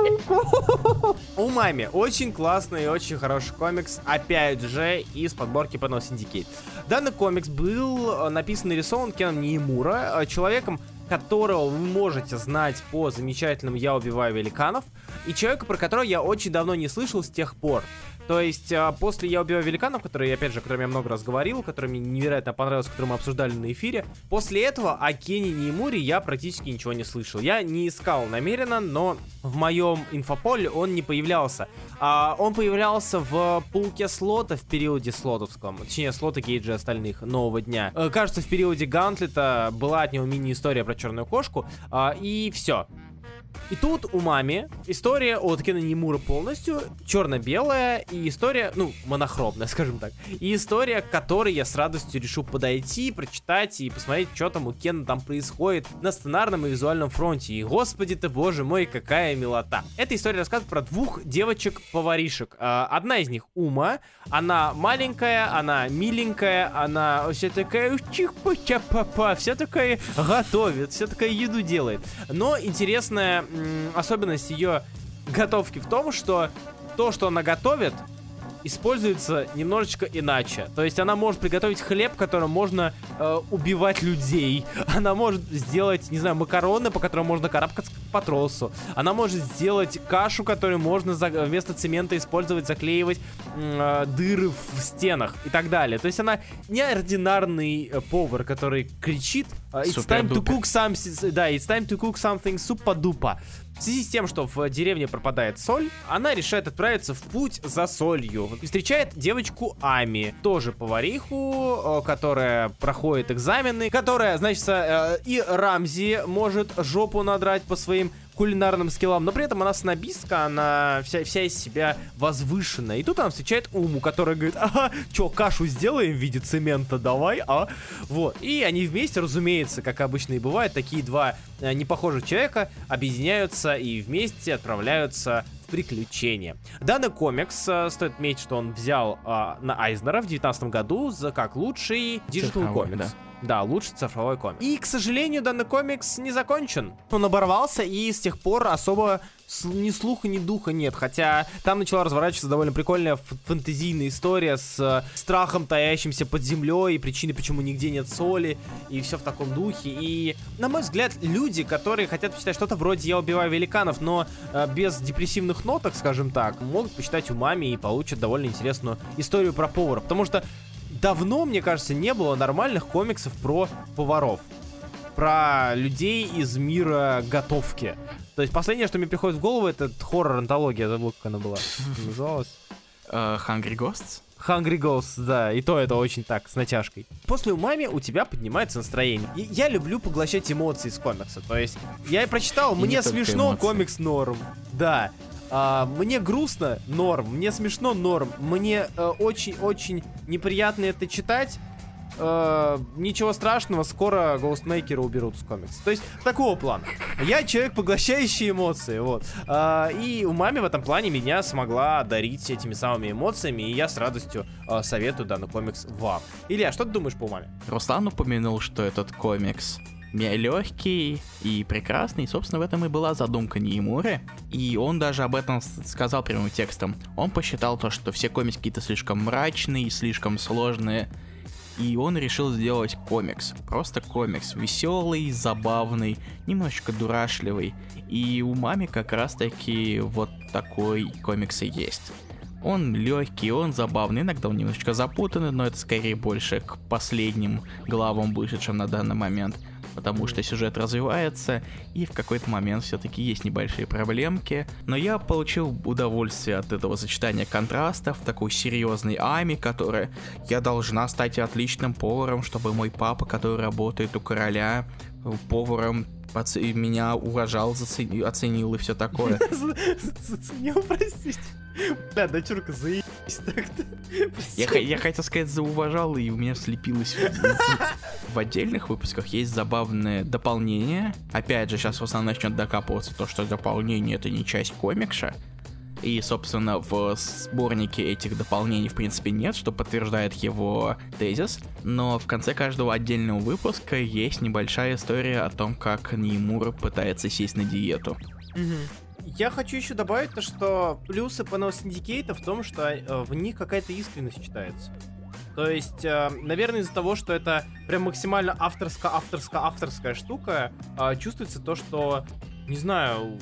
<laughs> Умами. Очень классный и очень хороший комикс, опять же, из подборки Panel Syndicate. Данный комикс был э, написан и рисован Кеном Ниемура, э, человеком, которого вы можете знать по замечательному «Я убиваю великанов», и человека, про которого я очень давно не слышал с тех пор. То есть, а, после «Я убиваю великанов», который, опять же, о котором я много раз говорил, который мне невероятно понравился, который мы обсуждали на эфире, после этого о Кенни Неймуре я практически ничего не слышал. Я не искал намеренно, но в моем инфополе он не появлялся. А, он появлялся в пауке слота в периоде слотовском, точнее, слота Гейджа остальных нового дня. Э, кажется, в периоде Гантлета была от него мини-история про черную кошку, а, и все. И тут у мами история от Кена Немура полностью черно-белая и история, ну, монохромная, <laughs> скажем так. И история, к которой я с радостью решил подойти, прочитать и посмотреть, что там у Кена там происходит на сценарном и визуальном фронте. И, господи ты, боже мой, какая милота. Эта история рассказывает про двух девочек-поваришек. А, одна из них Ума, она маленькая, она миленькая, она вся такая чих-па-ча-па-па, вся такая готовит, вся такая еду делает. Но интересная особенность ее готовки в том, что то, что она готовит, используется немножечко иначе. То есть она может приготовить хлеб, которым можно э, убивать людей. <laughs> Она может сделать, не знаю, макароны, по которым можно карабкаться по тросу. Она может сделать кашу, которую можно за, вместо цемента использовать, заклеивать э, дыры в стенах и так далее. То есть она неординарный э, повар, который кричит э, It's time to cook something, да, it's time to cook something супа-дупа. В связи с тем, что в деревне пропадает соль, она решает отправиться в путь за солью. И встречает девочку Ами, тоже повариху, э, которая проходит экзамены, которая, значит, э, и Рамзи может жопу надрать по своим кулинарным скиллам, но при этом она снобистка, она вся, вся из себя возвышенная. И тут она встречает Уму, которая говорит, ага, чё, кашу сделаем в виде цемента, давай, а? Вот. И они вместе, разумеется, как обычно и бывает, такие два непохожих человека объединяются и вместе отправляются в приключения. Данный комикс, э, стоит отметить, что он взял э, на Айзнера в 2019 году за как лучший digital комикс. да. Да, лучший цифровой комикс. И, к сожалению, данный комикс не закончен. Он оборвался, и с тех пор особо ни слуха, ни духа нет. Хотя там начала разворачиваться довольно прикольная фэнтезийная история с э, страхом, таящимся под землей, и причиной, почему нигде нет соли, и все в таком духе. И, на мой взгляд, люди, которые хотят почитать что-то вроде «Я убиваю великанов», но э, без депрессивных ноток, скажем так, могут почитать умами и получат довольно интересную историю про повара. Потому что давно, мне кажется, не было нормальных комиксов про поваров. Про людей из мира готовки. То есть последнее, что мне приходит в голову, это хоррор-антология, забыл, как она была. <laughs> Называлась. Э, Hungry Ghosts? Hungry Ghosts, да, и то это очень так, с натяжкой. После умами у тебя поднимается настроение. И я люблю поглощать эмоции из комикса. То есть, я и прочитал, мне смешно, комикс норм. Да. А, мне грустно, норм. Мне смешно, норм. Мне э, очень-очень неприятно это читать. Э, ничего страшного, скоро Ghostmaker уберут с комикса. То есть, такого плана. Я человек, поглощающий эмоции, вот. А, и у мамы в этом плане меня смогла одарить этими самыми эмоциями, и я с радостью э, советую данный комикс вам. Илья, что ты думаешь по маме? Руслан упомянул, что этот комикс легкий и прекрасный. И, собственно, в этом и была задумка Ниемуры. И он даже об этом сказал прямым текстом. Он посчитал то, что все комиксы какие-то слишком мрачные, слишком сложные. И он решил сделать комикс. Просто комикс. Веселый, забавный, немножечко дурашливый. И у маме как раз таки вот такой комикс и есть. Он легкий, он забавный, иногда он немножечко запутанный, но это скорее больше к последним главам вышедшим на данный момент, потому что сюжет развивается, и в какой-то момент все-таки есть небольшие проблемки. Но я получил удовольствие от этого сочетания контрастов, такой серьезной Ами, которая я должна стать отличным поваром, чтобы мой папа, который работает у короля, поваром меня уважал, зацени- оценил и все такое. <laughs> Заценил, простите. Бля, дочурка, заебись так-то. Я, я хотел сказать зауважал, и у меня слепилось. В отдельных выпусках есть забавное дополнение. Опять же, сейчас Руслан начнет докапываться, то, что дополнение это не часть комикса. И, собственно, в сборнике этих дополнений, в принципе, нет, что подтверждает его тезис. Но в конце каждого отдельного выпуска есть небольшая история о том, как Ниемура пытается сесть на диету. Я хочу еще добавить то, что плюсы Panel Syndicate в том, что э, в них какая-то искренность читается. То есть, э, наверное, из-за того, что это прям максимально авторско-авторско-авторская штука, э, чувствуется то, что, не знаю,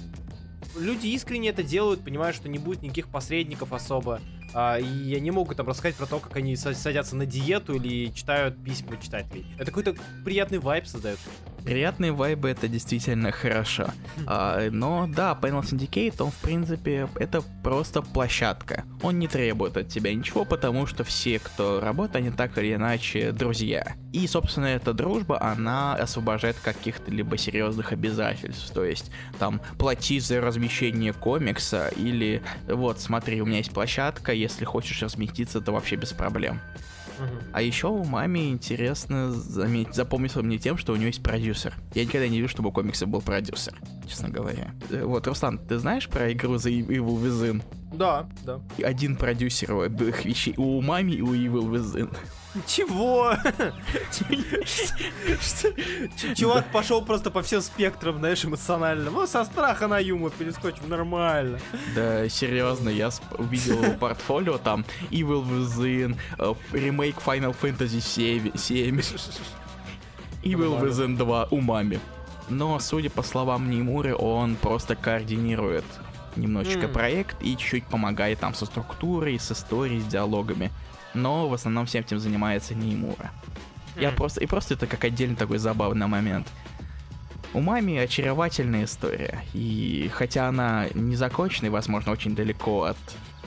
люди искренне это делают, понимают, что не будет никаких посредников особо, а, и они могут там рассказать про то, как они са- садятся на диету или читают письма читателей. Это какой-то приятный вайб создает. Приятные вайбы это действительно хорошо. А, но да, Panel Syndicate, он в принципе, это просто площадка. Он не требует от тебя ничего, потому что все, кто работает, они так или иначе друзья. И, собственно, эта дружба, она освобождает каких-то либо серьезных обязательств. То есть, там, плати за размещение комикса, или вот, смотри, у меня есть площадка, если хочешь разместиться, то вообще без проблем. А еще у маме интересно заметить, запомнился мне тем, что у нее есть продюсер. Я никогда не видел, чтобы у комикса был продюсер, честно говоря. Э, Вот, Руслан, ты знаешь про игру The Evil Within? Да, да. Один продюсер у обоих вещей, у мами и у Evil Within. Чего? Чувак пошел просто по всем спектрам, знаешь, эмоциональным. Ну, со страха на юмор перескочим, нормально. Да, серьезно, я увидел его портфолио, там Evil Within, э, ремейк Final Fantasy 7, 7 Evil. Within 2 у мами. Но, судя по словам Нимуры, он просто координирует немножечко проект и чуть-чуть помогает там со структурой, с историей, с диалогами. Но в основном всем этим занимается Нимура. Я просто, и просто это как отдельный такой забавный момент. У Мами очаровательная история, и хотя она не закончена и, возможно, очень далеко от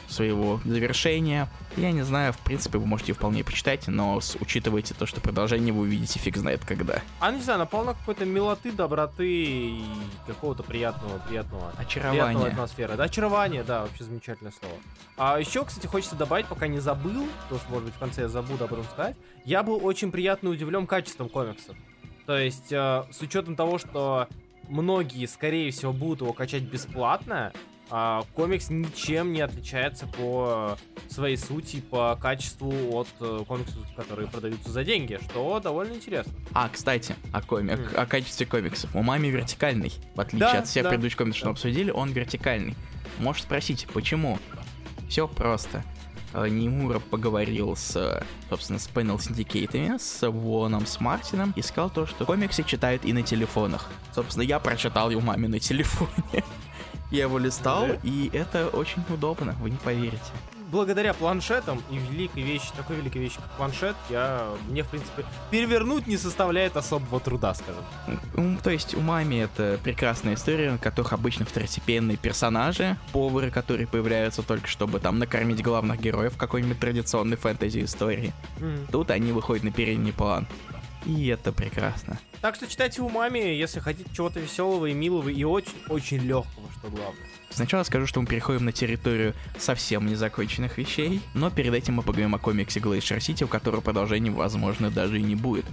своего завершения. Я не знаю, в принципе, вы можете вполне почитать, но учитывайте то, что продолжение вы увидите фиг знает когда. А не знаю, она полна какой-то милоты, доброты и какого-то приятного, приятного, Очарование. приятного атмосферы. Да, очарование, да, вообще замечательное слово. А еще, кстати, хочется добавить, пока не забыл, потому что, может быть, в конце я забуду об этом сказать, я был очень приятно удивлен качеством комиксов. То есть, э, с учетом того, что многие, скорее всего, будут его качать бесплатно, а, комикс ничем не отличается по своей сути, по качеству от э, комиксов, которые продаются за деньги, что довольно интересно. А, кстати, о, комик, М. о качестве комиксов. У маме вертикальный. В отличие Да, от всех да. предыдущих комиксов, что мы обсудили, он вертикальный. Можешь спросить, почему? Все просто. Э, Нимура поговорил с, собственно, с Panel синдикейтами, с Воном, с Мартином, и сказал то, что комиксы читают и на телефонах. Собственно, я прочитал его маме на телефоне. <laughs> Я его листал, Да? и это очень удобно, вы не поверите. Благодаря планшетам и великой вещи, такой великой вещи, как планшет, я, мне, в принципе, перевернуть не составляет особого труда, скажем. М, То есть у Мами это прекрасная история, в которых обычно второстепенные персонажи, повары, которые появляются только чтобы там накормить главных героев какой-нибудь традиционной фэнтези истории. Тут они выходят на передний план. И это прекрасно. Так что читайте умами, если хотите чего-то веселого и милого и очень-очень легкого, что главное. Сначала скажу, что мы переходим на территорию совсем незаконченных вещей, но перед этим мы поговорим о комиксе Glacier City, у которого продолжения, возможно, даже и не будет.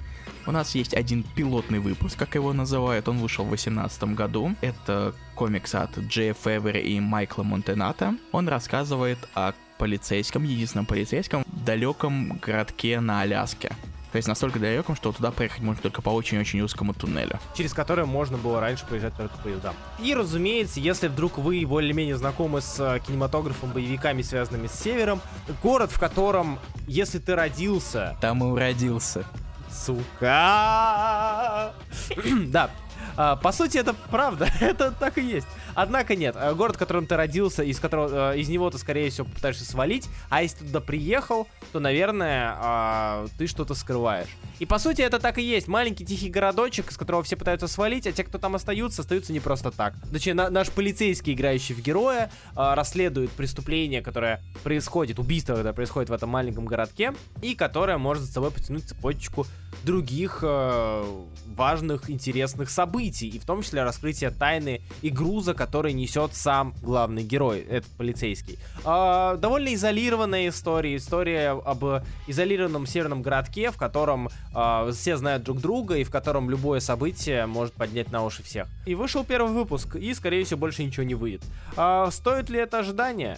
У нас есть один пилотный выпуск, как его называют, он вышел в 2018 году. Это комикс от Джея Февера и Майкла Монтената. Он рассказывает о полицейском, единственном полицейском в далеком городке на Аляске. То есть настолько далеком, что туда проехать можно только по очень-очень узкому туннелю. через которое можно было раньше проезжать только поездам. И, разумеется, если вдруг вы более-менее знакомы с э, кинематографом, боевиками, связанными с Севером, город, в котором, если ты родился, Там и уродился. сука, <clears throat> да, а, по сути, это правда, <laughs> это так и есть. Однако нет, э, город, в котором ты родился, из которого э, из него ты, скорее всего, попытаешься свалить, а если туда приехал, то, наверное, а, ты что-то скрываешь. И по сути, это так и есть. Маленький тихий городочек, из которого все пытаются свалить, а те, кто там остаются, остаются не просто так. Точнее, на- наш полицейский, играющий в героя, а, расследует преступление, которое происходит, убийство, которое происходит в этом маленьком городке, и которое может за собой потянуть цепочку других э, важных, интересных событий, и в том числе раскрытие тайны и груза, который несет сам главный герой, этот полицейский. А, довольно изолированная история, история об изолированном северном городке, в котором а, все знают друг друга и в котором любое событие может поднять на уши всех. И вышел первый выпуск, и, скорее всего, больше ничего не выйдет. А, стоит ли это ожидание?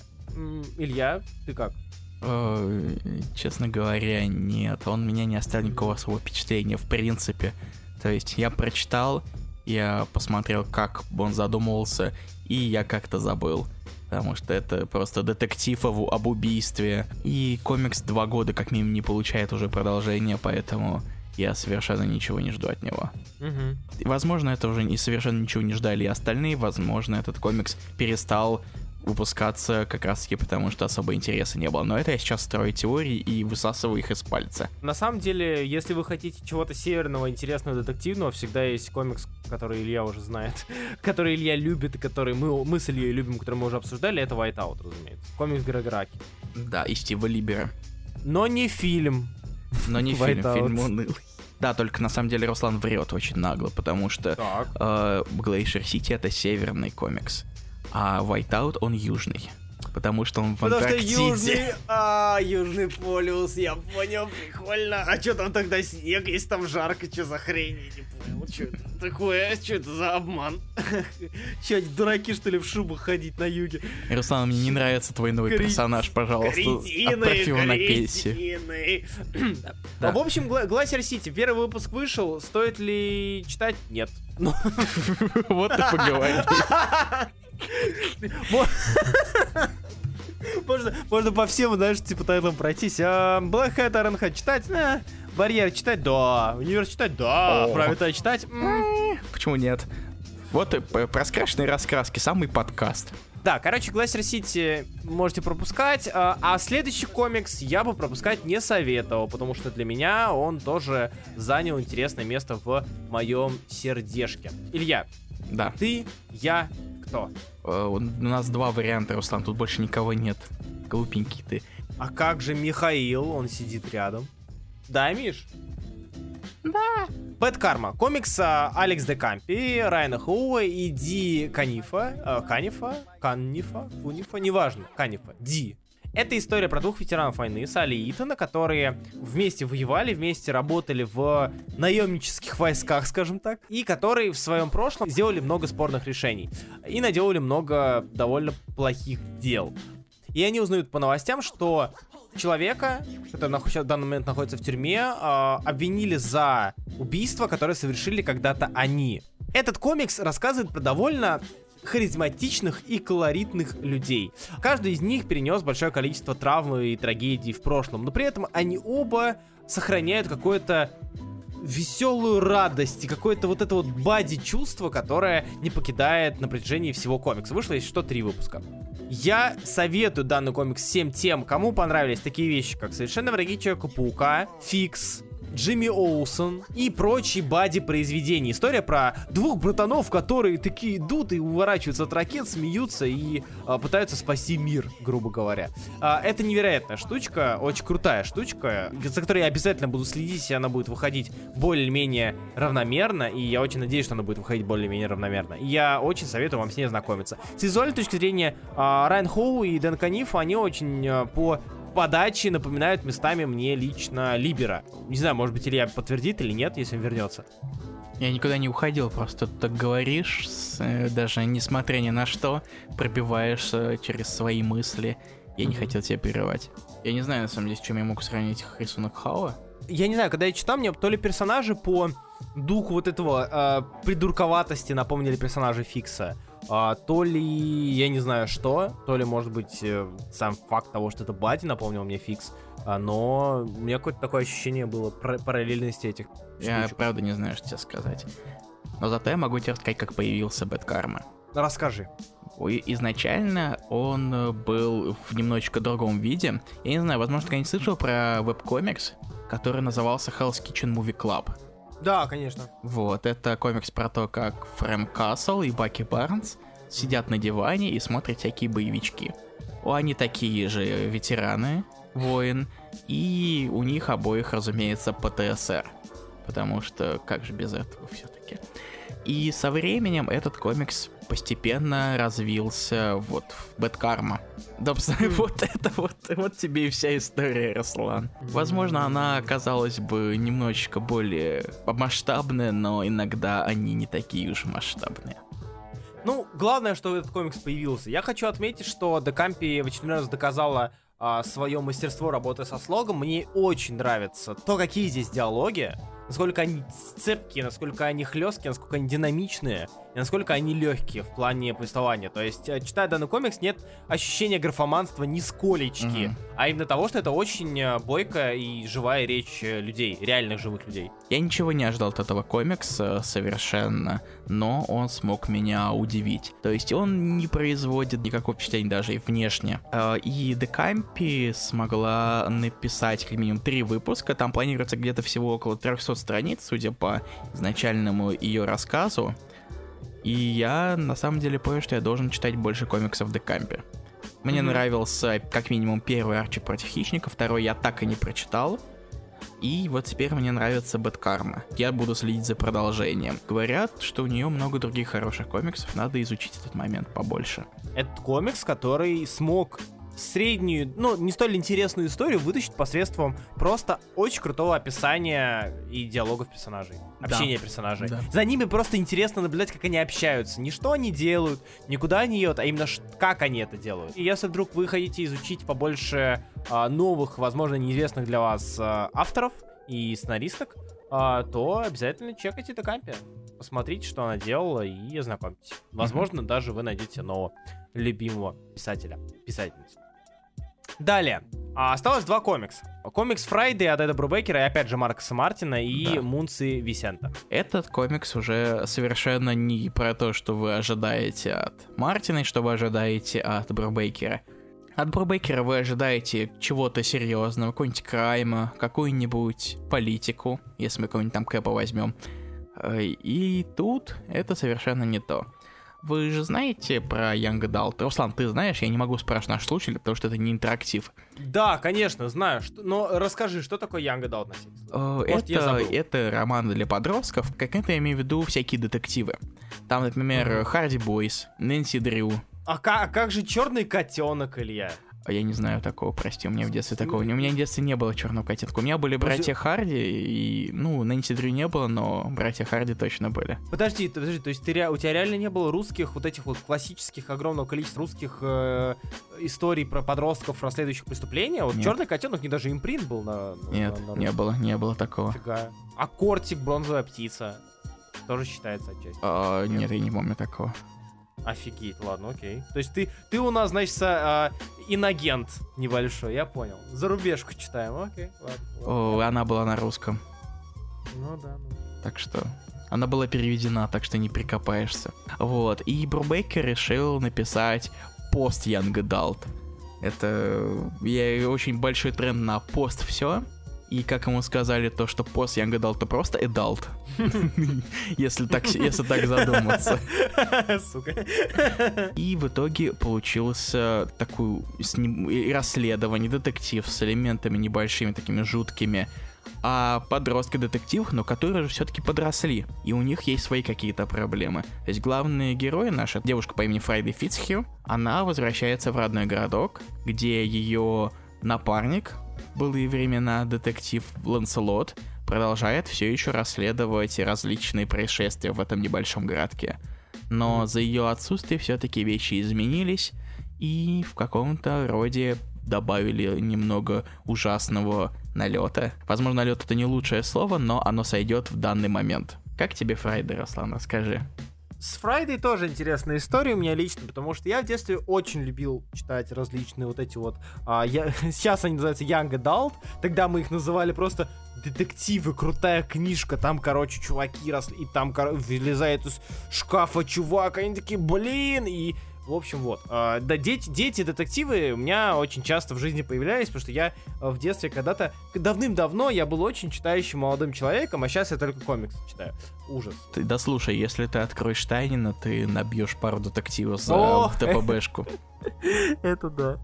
Илья, ты как? Э, Честно говоря, нет. Он меня не оставил никакого особого впечатления, в принципе. То есть я прочитал, я посмотрел, как он задумывался, и я как-то забыл. Потому что это просто детектив об, убийстве. И комикс два года как минимум не получает уже продолжения, поэтому я совершенно ничего не жду от него. И, Возможно, это уже и совершенно ничего не ждали и остальные. Возможно, этот комикс перестал выпускаться как раз таки потому, что особо интереса не было. Но это я сейчас строю теории и высасываю их из пальца. На самом деле, если вы хотите чего-то северного, интересного, детективного, всегда есть комикс, который Илья уже знает, <laughs> который Илья любит и который мы, мы с Ильей любим, который мы уже обсуждали, это Whiteout, разумеется. Комикс Грегораки. Да, и Стива Либера. Но не фильм. Но не <laughs> фильм, Whiteout. фильм унылый. Да, только на самом деле Руслан врет очень нагло, потому что Так. э, Glacier City это северный комикс, а Whiteout он южный. Потому что он в Потому что Антарктиде. южный, <laughs> а, южный полюс, я понял, прикольно. А что там тогда снег, если там жарко, что за хрень, я не понял, что это такое, что это за обман? <laughs> Че, дураки, что ли, в шубах ходить на юге? Руслан, мне не нравится твой новый Кретин- персонаж, пожалуйста, отправь его на пенсию. кретины. <clears throat> Да. А, В общем, Гла- Глассер Сити, первый выпуск вышел, стоит ли читать? Нет. <laughs> Вот и поговорили. Мо- Можно, можно по всем, знаешь, типа тайтлам пройтись. А, Black Hat Iron Hat читать? Э, Барьер читать? Да. Универ читать? Да. О. Правда читать? Почему нет? Вот и п- раскрашенные раскраски, самый подкаст. Да, короче, Глассер Сити можете пропускать, а, а следующий комикс я бы пропускать не советовал, потому что для меня он тоже занял интересное место в моем сердешке. Илья, Да. ты, я, кто? Э, У нас два варианта, Руслан, тут больше никого нет. Глупенький ты. А как же Михаил? Он сидит рядом. Да, Миш? Да. Bad Karma. Комикс а, Алекс де Кампи, Райана Хоуа и Ди Канифа. А, Канифа? Канифа? Кунифа? Неважно. Канифа. Ди. Это история про двух ветеранов войны, Салли и Итана, которые вместе воевали, вместе работали в наемнических войсках, скажем так, и которые в своем прошлом сделали много спорных решений и наделали много довольно плохих дел. И они узнают по новостям, что человека, который в данный момент находится в тюрьме, э, обвинили за убийство, которое совершили когда-то они. Этот комикс рассказывает про довольно харизматичных и колоритных людей. Каждый из них перенес большое количество травм и трагедий в прошлом, но при этом они оба сохраняют какое-то веселую радость и какое-то вот это вот бади чувство, которое не покидает на протяжении всего комикса. Вышло, если что, три выпуска. Я советую данный комикс всем тем, кому понравились такие вещи, как «Совершенно враги Человека-паука», «Фикс», Джимми Олсон и прочие бади произведения. История про двух братанов, которые такие идут и уворачиваются от ракет, смеются и а, пытаются спасти мир, грубо говоря. А, это невероятная штучка, очень крутая штучка, за которой я обязательно буду следить, если она будет выходить более-менее равномерно, и я очень надеюсь, что она будет выходить более-менее равномерно. И я очень советую вам с ней знакомиться. С визуальной точки зрения, а, Райан Хоу и Дэн Каниф, они очень а, по подачи напоминают местами мне лично Либера. Не знаю, может быть, Илья подтвердит или нет, если он вернется. Я никуда не уходил, просто так говоришь, э, даже несмотря ни на что, пробиваешься через свои мысли. Я не хотел тебя прерывать. Я не знаю, на самом деле, с чем я могу сравнить рисунок Хауа. Я не знаю, когда я читал, мне то ли персонажи по духу вот этого э, придурковатости напомнили персонажи Фикса, а, то ли я не знаю что, то ли может быть э, сам факт того, что это Бати напомнил мне Фикс, а, но у меня какое-то такое ощущение было пар- параллельности этих Я штучек. правда не знаю, что тебе сказать. Но зато я могу тебе рассказать, как появился Бэт Карма. Расскажи. Изначально он э, был в немножечко другом виде. Я не знаю, возможно, ты не слышал про веб-комикс, который назывался Hell's Kitchen Movie Club. Да, конечно. Вот, это комикс про то, как Фрэнк Кассел и Баки Барнс сидят на диване и смотрят всякие боевички. Они такие же ветераны, воин, и у них обоих, разумеется, ПТСР. Потому что как же без этого все-таки. И со временем этот комикс постепенно развился вот в Бэткарма. Добственно, <laughs> вот это вот, вот тебе и вся история, Руслан. Возможно, она оказалась бы немножечко более масштабная, но иногда они не такие уж масштабные. Ну, главное, что этот комикс появился. Я хочу отметить, что Декампи в очередной раз доказала а, свое мастерство работы со слогом. Мне очень нравится то, какие здесь диалоги, насколько они цепкие, насколько они хлесткие, насколько они динамичные, и насколько они легкие в плане повествования. То есть, э, читая данный комикс, нет ощущения графоманства нисколечки, Мгм. а именно того, что это очень э, бойкая и живая речь э, людей, реальных живых людей. Я ничего не ожидал от этого комикса совершенно, но он смог меня удивить. То есть он не производит никакого впечатления даже и внешне. И Декампи смогла написать как минимум три выпуска, там планируется где-то всего около 300 страниц, судя по изначальному ее рассказу. И я на самом деле понял, что я должен читать больше комиксов Декампи. Мне Мгм. нравился как минимум первый Арчи против хищника, второй я так и не прочитал. И вот теперь мне нравится Бэткарма. Я буду следить за продолжением. Говорят, что у нее много других хороших комиксов, надо изучить этот момент побольше. Это комикс, который смог среднюю, ну, не столь интересную историю вытащить посредством просто очень крутого описания и диалогов персонажей. Да. Общения персонажей. Да. За ними просто интересно наблюдать, как они общаются. Не что они делают, никуда они едут, а именно как они это делают. И если вдруг вы хотите изучить побольше а, новых, возможно, неизвестных для вас а, авторов и сценаристок, а, то обязательно чекайте Декампи. Посмотрите, что она делала, и ознакомьтесь. Возможно, даже вы найдете нового любимого писателя, писательницу. Далее. А, осталось два комикса. Комикс Friday от Эда Брубейкера и опять же Маркоса Мартина и Да. Мунци Висента. Этот комикс уже совершенно не про то, что вы ожидаете от Мартина и что вы ожидаете от Брубейкера. От Брубейкера вы ожидаете чего-то серьезного, какой-нибудь крайма, какую-нибудь политику, если мы какого-нибудь там Кэпа возьмем. Э, И тут это совершенно не то. Вы же знаете про Young Adult? Руслан, ты знаешь? Я не могу спрашивать наш слушателей, потому что это не интерактив. Да, конечно, знаю. Но расскажи, что такое Young Adult на э, Может, это, это роман для подростков. Как это я имею в виду всякие детективы. Там, например, Харди Бойс, Нэнси Дрю. А как, а как же черный котенок, Илья? А я не знаю такого, прости, у меня в детстве такого. У меня в детстве не было черного котенка. У меня были братья Харди, и, ну, Нэнси Дрю не было, но братья Харди точно были. Подожди, подожди, то есть ты, у тебя реально не было русских, вот этих вот классических, огромного количества русских э, историй про подростков, расследующих преступления? Вот черный котенок, не даже импринт был на... Нет, на, на не было, не было такого. Фига. А кортик, бронзовая птица, тоже считается отчасти. А, нет, я не помню такого. Офигеть, ладно, окей. То есть ты, ты у нас, значит, а, инагент небольшой, я понял. Зарубежку читаем, окей, ладно. ладно. О, она была на русском. Ну да, ну. Так что она была переведена, так что не прикопаешься. Вот, и Брубейкер решил написать пост Young Adult. Это я очень большой тренд на пост все. И как ему сказали, то, что пост Young Adult это просто adult. <laughs> если, так, если так задуматься. <laughs> Сука. И в итоге получился такое расследование, детектив с элементами небольшими, такими жуткими а подростки детектив, но которые же все-таки подросли, и у них есть свои какие-то проблемы. То есть главные герои, наша девушка по имени Фрайди Фитцхью, она возвращается в родной городок, где ее напарник, былые времена детектив Ланселот продолжает все еще расследовать различные происшествия в этом небольшом городке. Но за ее отсутствие все-таки вещи изменились, и в каком-то роде добавили немного ужасного налета. Возможно, налет это не лучшее слово, но оно сойдет в данный момент. Как тебе Friday, Руслан, расскажи. С Friday тоже интересная история у меня лично, потому что я в детстве очень любил читать различные вот эти вот... А, я, <laughs> сейчас они называются Young Adult, тогда мы их называли просто детективы, крутая книжка, там, короче, чуваки росли, и там, короче, вылезает из шкафа чувак, они такие, блин, и в общем, вот. А, да, дети, дети, детективы у меня очень часто в жизни появлялись, потому что я э, в детстве когда-то, давным-давно я был очень читающим молодым человеком, а сейчас я только комиксы читаю. Ужас. Ты, да слушай, если ты откроешь Тайнина, ты набьешь пару детективов за О! ТПБшку. <laughs> Это да.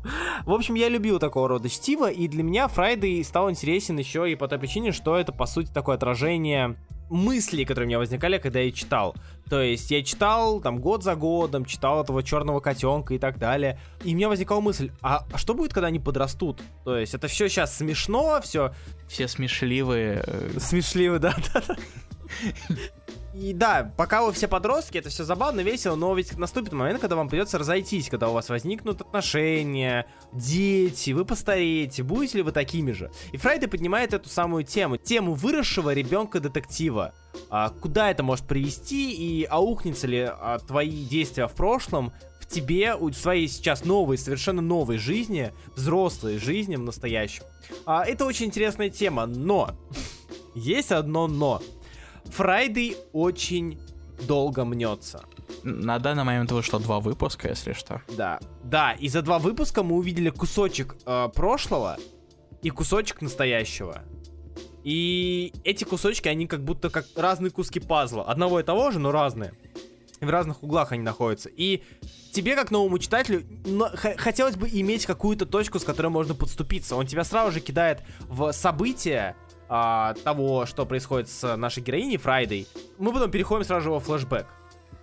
В общем, я любил такого рода чтиво, и для меня Friday стал интересен еще и по той причине, что это, по сути, такое отражение мысли, которые у меня возникали, когда я читал. То есть я читал там год за годом, читал этого черного котенка и так далее. И у меня возникала мысль, а что будет, когда они подрастут? То есть это все сейчас смешно, все... Все смешливые. Э, смешливые, да, да, да. И да, пока вы все подростки, это все забавно, весело, но ведь наступит момент, когда вам придется разойтись, когда у вас возникнут отношения, дети, вы постареете, будете ли вы такими же? И Фрайдे поднимает эту самую тему, тему выросшего ребенка-детектива. А, куда это может привести и аукнется ли а, твои действия в прошлом в тебе, в твоей сейчас новой, совершенно новой жизни, взрослой жизни в настоящем. А, это очень интересная тема, но <laughs> есть одно но. Friday й очень долго мнется. На данный момент вышло два выпуска, если что. Да. Да, и за два выпуска мы увидели кусочек э, прошлого и кусочек настоящего. И эти кусочки, они как будто как разные куски пазла. Одного и того же, но разные. В разных углах они находятся. И тебе, как новому читателю, хотелось бы иметь какую-то точку, с которой можно подступиться. Он тебя сразу же кидает в события, а, того, что происходит с нашей героиней Фрайдой, мы потом переходим сразу же во флешбэк.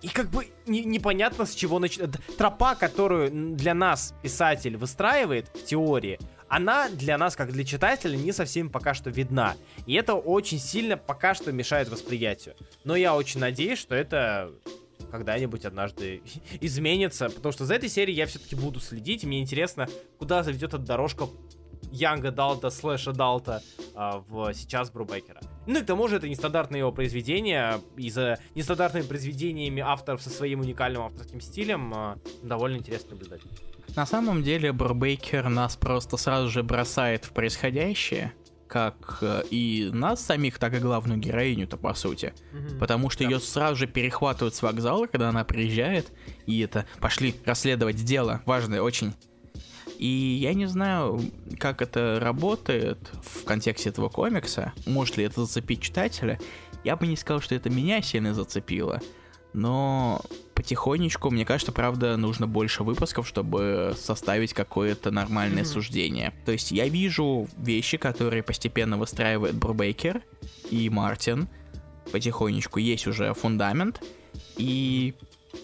И как бы не, непонятно, с чего начать. Тропа, которую для нас писатель выстраивает в теории, она для нас, как для читателя, не совсем пока что видна. И это очень сильно пока что мешает восприятию. Но я очень надеюсь, что это когда-нибудь однажды <laughs> изменится, потому что за этой серией я все-таки буду следить, и мне интересно, куда заведет эта дорожка Young Adult слэш Adult а, в сейчас Брубекера. Ну и к тому же это нестандартное его произведение, и за нестандартными произведениями авторов со своим уникальным авторским стилем а, довольно интересно наблюдать. На самом деле Брубейкер нас просто сразу же бросает в происходящее, как э, и нас самих, так и главную героиню-то по сути. Mm-hmm. Потому что да. ее сразу же перехватывают с вокзала, когда она приезжает, и это пошли расследовать дело, важное очень. И я не знаю, как это работает в контексте этого комикса, может ли это зацепить читателя. Я бы не сказал, что это меня сильно зацепило, но потихонечку, мне кажется, правда, нужно больше выпусков, чтобы составить какое-то нормальное Мгм. суждение. То есть я вижу вещи, которые постепенно выстраивает Брубейкер и Мартин. Потихонечку есть уже фундамент. И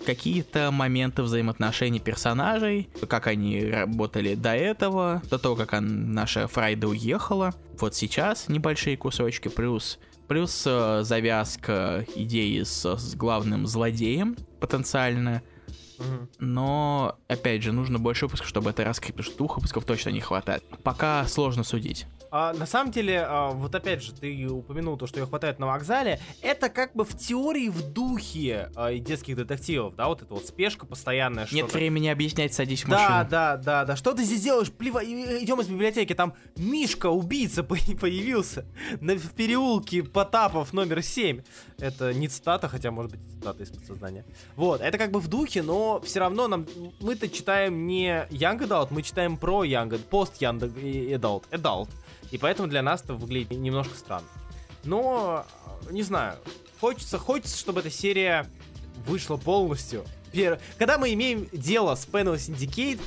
какие-то моменты взаимоотношений персонажей, как они работали до этого, до того, как он- наша Фрайда уехала. Вот сейчас небольшие кусочки, плюс Плюс э, завязка идеи с, с главным злодеем потенциально. Но, опять же, нужно больше выпусков, чтобы это раскрыть, потому что двух выпусков точно не хватает. Пока сложно судить. А, на самом деле, а, вот опять же, ты упомянул то, что ее хватает на вокзале. Это как бы в теории в духе а, детских детективов, да, вот эта вот спешка постоянная. Нет времени объяснять, садись в Да, машину. да, да, да. Что ты здесь делаешь? Плева... Идем из библиотеки. Там Мишка, убийца, <laughs> по- появился на, в переулке Потапов номер 7. Это не цитата, хотя, может быть, цитата из подсознания. Вот, это как бы в духе, но все равно нам... Мы-то читаем не Young Adult, мы читаем про Young Adult, пост Young Adult, Adult. И поэтому для нас это выглядит немножко странно. Но, э, не знаю, хочется, хочется, чтобы эта серия вышла полностью. Когда мы имеем дело с Panel Syndicate,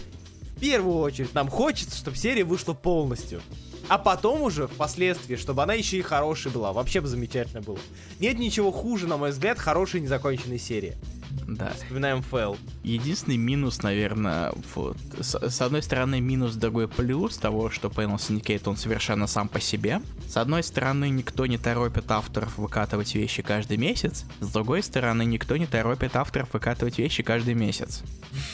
в первую очередь нам хочется, чтобы серия вышла полностью. А потом уже, впоследствии, чтобы она еще и хорошей была. Вообще бы замечательно было. Нет ничего хуже, на мой взгляд, хорошей незаконченной серии. Да. Вспоминаем Фэл. Единственный минус, наверное, вот, с, с одной стороны минус, другой плюс того, что Panel Syndicate, он совершенно сам по себе. С одной стороны, никто не торопит авторов выкатывать вещи каждый месяц. С другой стороны, никто не торопит авторов выкатывать вещи каждый месяц.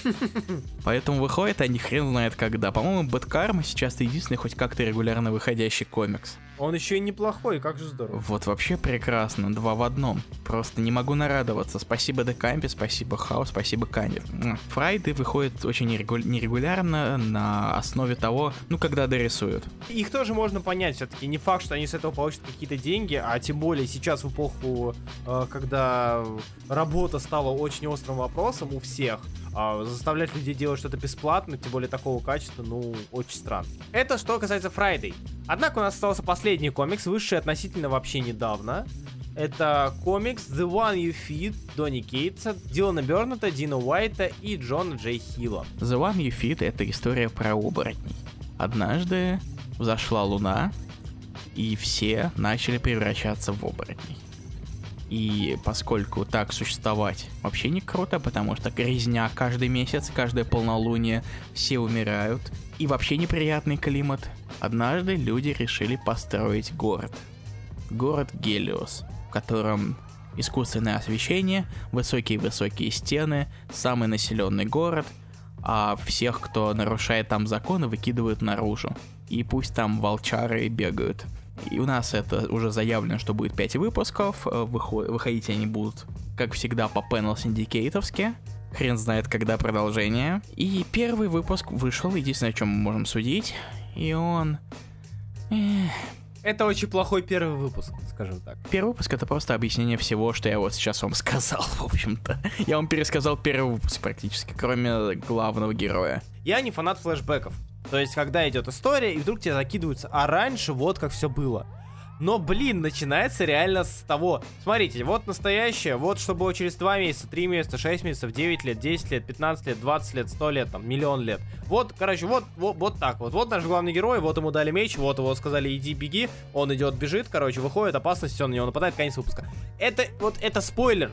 <laughs> Поэтому выходят они хрен знает когда. По-моему, Bad Karma сейчас единственный хоть как-то регулярно выходящий комикс. Он еще и неплохой, как же здорово. Вот вообще прекрасно, два в одном. Просто не могу нарадоваться. Спасибо Декампе, спасибо Хаус, спасибо Канди. Фрайды выходят очень нерегу- нерегулярно на основе того, ну, когда дорисуют. Их тоже можно понять, все-таки не факт, что они с этого получат какие-то деньги, а тем более сейчас в эпоху, э, когда работа стала очень острым вопросом у всех, а заставлять людей делать что-то бесплатно, тем более такого качества, ну, очень странно. Это что касается Friday. Однако у нас остался последний комикс, вышедший относительно вообще недавно. Это комикс The One You Feed Донни Кейтса, Дилана Берната, Дина Уайта и Джона Джей Хилла. The One You Feed — это история про оборотней. Однажды взошла луна, и все начали превращаться в оборотней. И поскольку так существовать вообще не круто, потому что грязня каждый месяц, каждое полнолуние, все умирают, и вообще неприятный климат, однажды люди решили построить город. Город Гелиос, в котором искусственное освещение, высокие-высокие стены, самый населенный город, а всех, кто нарушает там законы, выкидывают наружу. И пусть там волчары бегают. И у нас это уже заявлено, что будет 5 выпусков. э, выхо- выходить они будут, как всегда, по Panel Syndicate. Хрен знает, когда продолжение. И первый выпуск вышел, единственное, о чем мы можем судить. И он... эх, Это очень плохой первый выпуск, скажем так. Первый выпуск это просто объяснение всего, что я вот сейчас вам сказал, в общем-то. Я вам пересказал первый выпуск практически, кроме главного героя. Я не фанат флешбеков. То есть, когда идет история, и вдруг тебе закидываются, а раньше вот как все было. Но, блин, начинается реально с того. Смотрите, вот настоящее, вот что было через 2 месяца, 3 месяца, 6 месяцев, 9 лет, 10 лет, 15 лет, 20 лет, 100 лет, там, миллион лет. Вот, короче, вот, вот, вот так вот. Вот наш главный герой, вот ему дали меч, вот его сказали, иди, беги. Он идет, бежит, короче, выходит, опасность, все на него нападает, конец выпуска. Это, вот, это спойлер.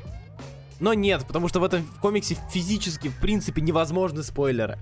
Но нет, потому что в этом комиксе физически, в принципе, невозможны спойлеры.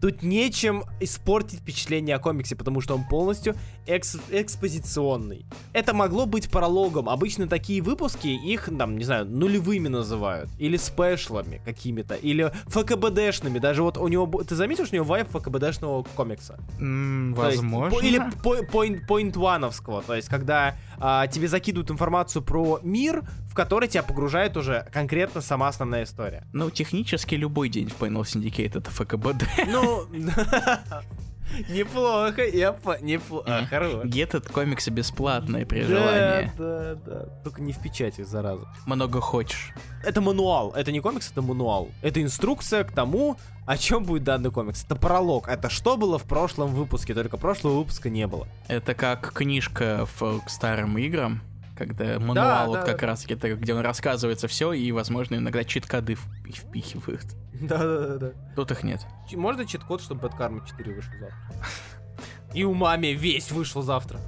Тут нечем испортить впечатление о комиксе, потому что он полностью экс- экспозиционный. Это могло быть прологом. Обычно такие выпуски, их, там, не знаю, нулевыми называют. Или спешлами какими-то. Или ФКБДшными. Даже вот у него... Ты заметил, что у него вайп ФКБДшного комикса? М, То есть, возможно. по- или point, point вановского, то есть когда а, тебе закидывают информацию про мир, в который тебя погружает уже конкретно сама основная история. Ну, технически любой день в Panel Syndicate это ФКБД. Ну, <laughs> неплохо, я по... Неплохо, Мгм. хорошо. Get этот комиксы бесплатные при Да, желании. да, да. Только не в печати, зараза. Много хочешь. Это мануал, это не комикс, это мануал. Это инструкция к тому, о чем будет данный комикс. Это пролог. Это что было в прошлом выпуске, только прошлого выпуска не было. Это как книжка в, к старым играм, когда мануал вот да, как да. раз таки, где он рассказывается все, и, возможно, иногда чит-коды вп- впихивают. <laughs> Да-да-да. Тут их нет. Можно чит-код, чтобы Bad Karma 4 вышел завтра? <laughs> И у маме весь вышел завтра.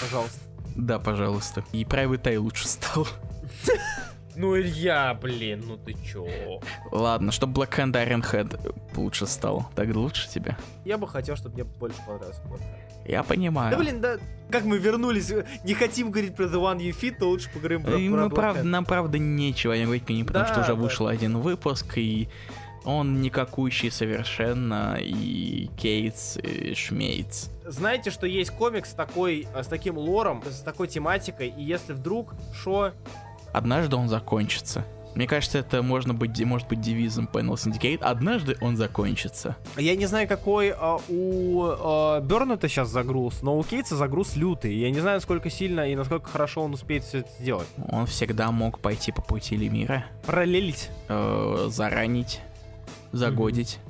Пожалуйста. <laughs> Да, пожалуйста. И Private Eye лучше стал. Ну, Илья, блин, ну ты чё? Ладно, чтобы Black Hand Iron Head лучше стал. Так лучше тебе. Я бы хотел, чтобы мне больше понравился Black Hand. Я понимаю. Да блин, да как мы вернулись, не хотим говорить про The One You Fit, то лучше поговорим про, И про мы, Black правда, нам, правда, нечего не говорить по ним, потому Да, что уже да. вышел один выпуск, и он никакущий совершенно, и Кейтс, и Шмейтс. Знаете, что есть комикс такой, э, с таким лором, с такой тематикой, и если вдруг, шо, Однажды он закончится. Мне кажется, это можно быть, может быть девизом Panel Syndicate. Однажды он закончится. Я не знаю, какой а, у а, Берната сейчас загруз, но у Кейтса загруз лютый. Я не знаю, насколько сильно и насколько хорошо он успеет все это сделать. Он всегда мог пойти по пути Лемира, Параллелить. э, заранить, загодить,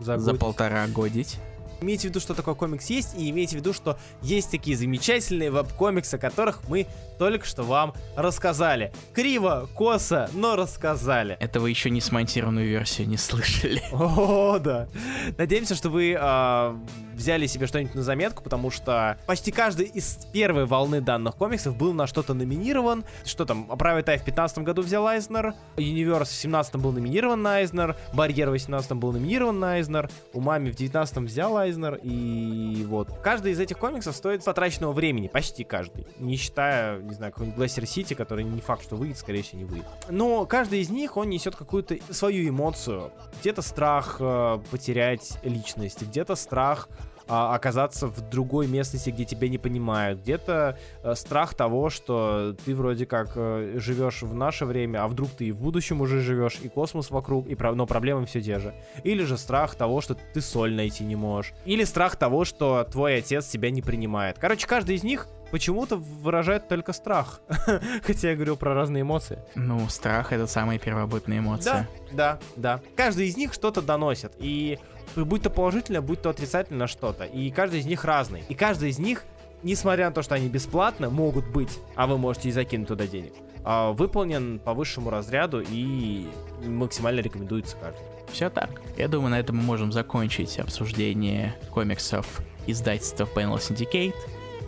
за Загодить. полтора годить. Имейте в виду, что такой комикс есть, и имейте в виду, что есть такие замечательные веб-комиксы, о которых мы только что вам рассказали. Криво, косо, но рассказали. Это вы еще не смонтированную версию не слышали. О, да. Надеемся, что вы а, взяли себе что-нибудь на заметку, потому что почти каждый из первой волны данных комиксов был на что-то номинирован. Что там, Private Eye в 15 году взял Айзнер, Universe в 17 был номинирован на Айзнер, Барьер в 18 был номинирован на Айзнер, Умами в 19 взял Айзнер, и вот. Каждый из этих комиксов стоит потраченного времени, почти каждый. Не считая, не знаю, какой-нибудь Glacier City, который не факт, что выйдет, скорее всего, не выйдет. Но каждый из них, он несет какую-то свою эмоцию. Где-то страх э, потерять личность, где-то страх а, оказаться в другой местности, где тебя не понимают. Где-то э, страх того, что ты вроде как э, живешь в наше время, а вдруг ты и в будущем уже живешь, и космос вокруг, и про- но проблемы все те же. Или же страх того, что ты соль найти не можешь. Или страх того, что твой отец тебя не принимает. Короче, каждый из них почему-то выражает только страх. <laughs> Хотя я говорил про разные эмоции. Ну, страх — это самая первобытная эмоция. Да, да, да. Каждый из них что-то доносит. И будь то положительно, будь то отрицательно что-то. И каждый из них разный. И каждый из них, несмотря на то, что они бесплатно могут быть, а вы можете и закинуть туда денег, а, выполнен по высшему разряду и максимально рекомендуется каждый. Все так. Я думаю, на этом мы можем закончить обсуждение комиксов издательства Panel Syndicate,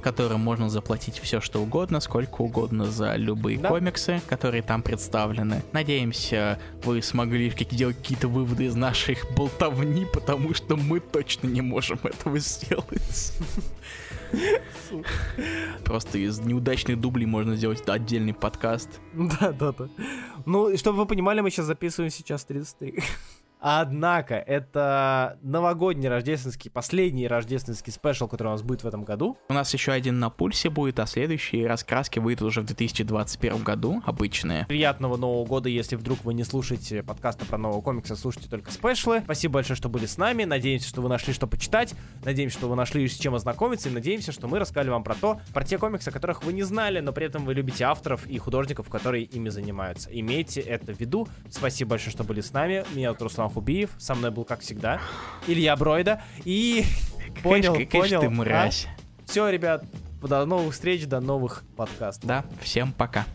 которым можно заплатить все что угодно, сколько угодно за любые Да. комиксы, которые там представлены. Надеемся, вы смогли делать какие-то выводы из наших болтовни, потому что мы точно не можем этого сделать. Просто из неудачных дублей можно сделать отдельный подкаст. Да, да, да. Ну, чтобы вы понимали, мы сейчас записываем сейчас 33. Однако, это новогодний рождественский, последний рождественский спешл, который у нас будет в этом году. У нас еще один на пульсе будет, а следующие раскраски выйдут уже в 2021 году, обычные. Приятного Нового года, если вдруг вы не слушаете подкаста про нового комикса, слушайте только спешлы. Спасибо большое, что были с нами. Надеемся, что вы нашли что почитать. Надеемся, что вы нашли с чем ознакомиться. И надеемся, что мы рассказали вам про то, про те комиксы, о которых вы не знали, но при этом вы любите авторов и художников, которые ими занимаются. Имейте это в виду. Спасибо большое, что были с нами. Меня зовут Руслан Хубиев. Со мной был, как всегда, Илья Бройда. И... Понял, понял. ты мразь. Все, ребят, до новых встреч, до новых подкастов. Да, всем пока.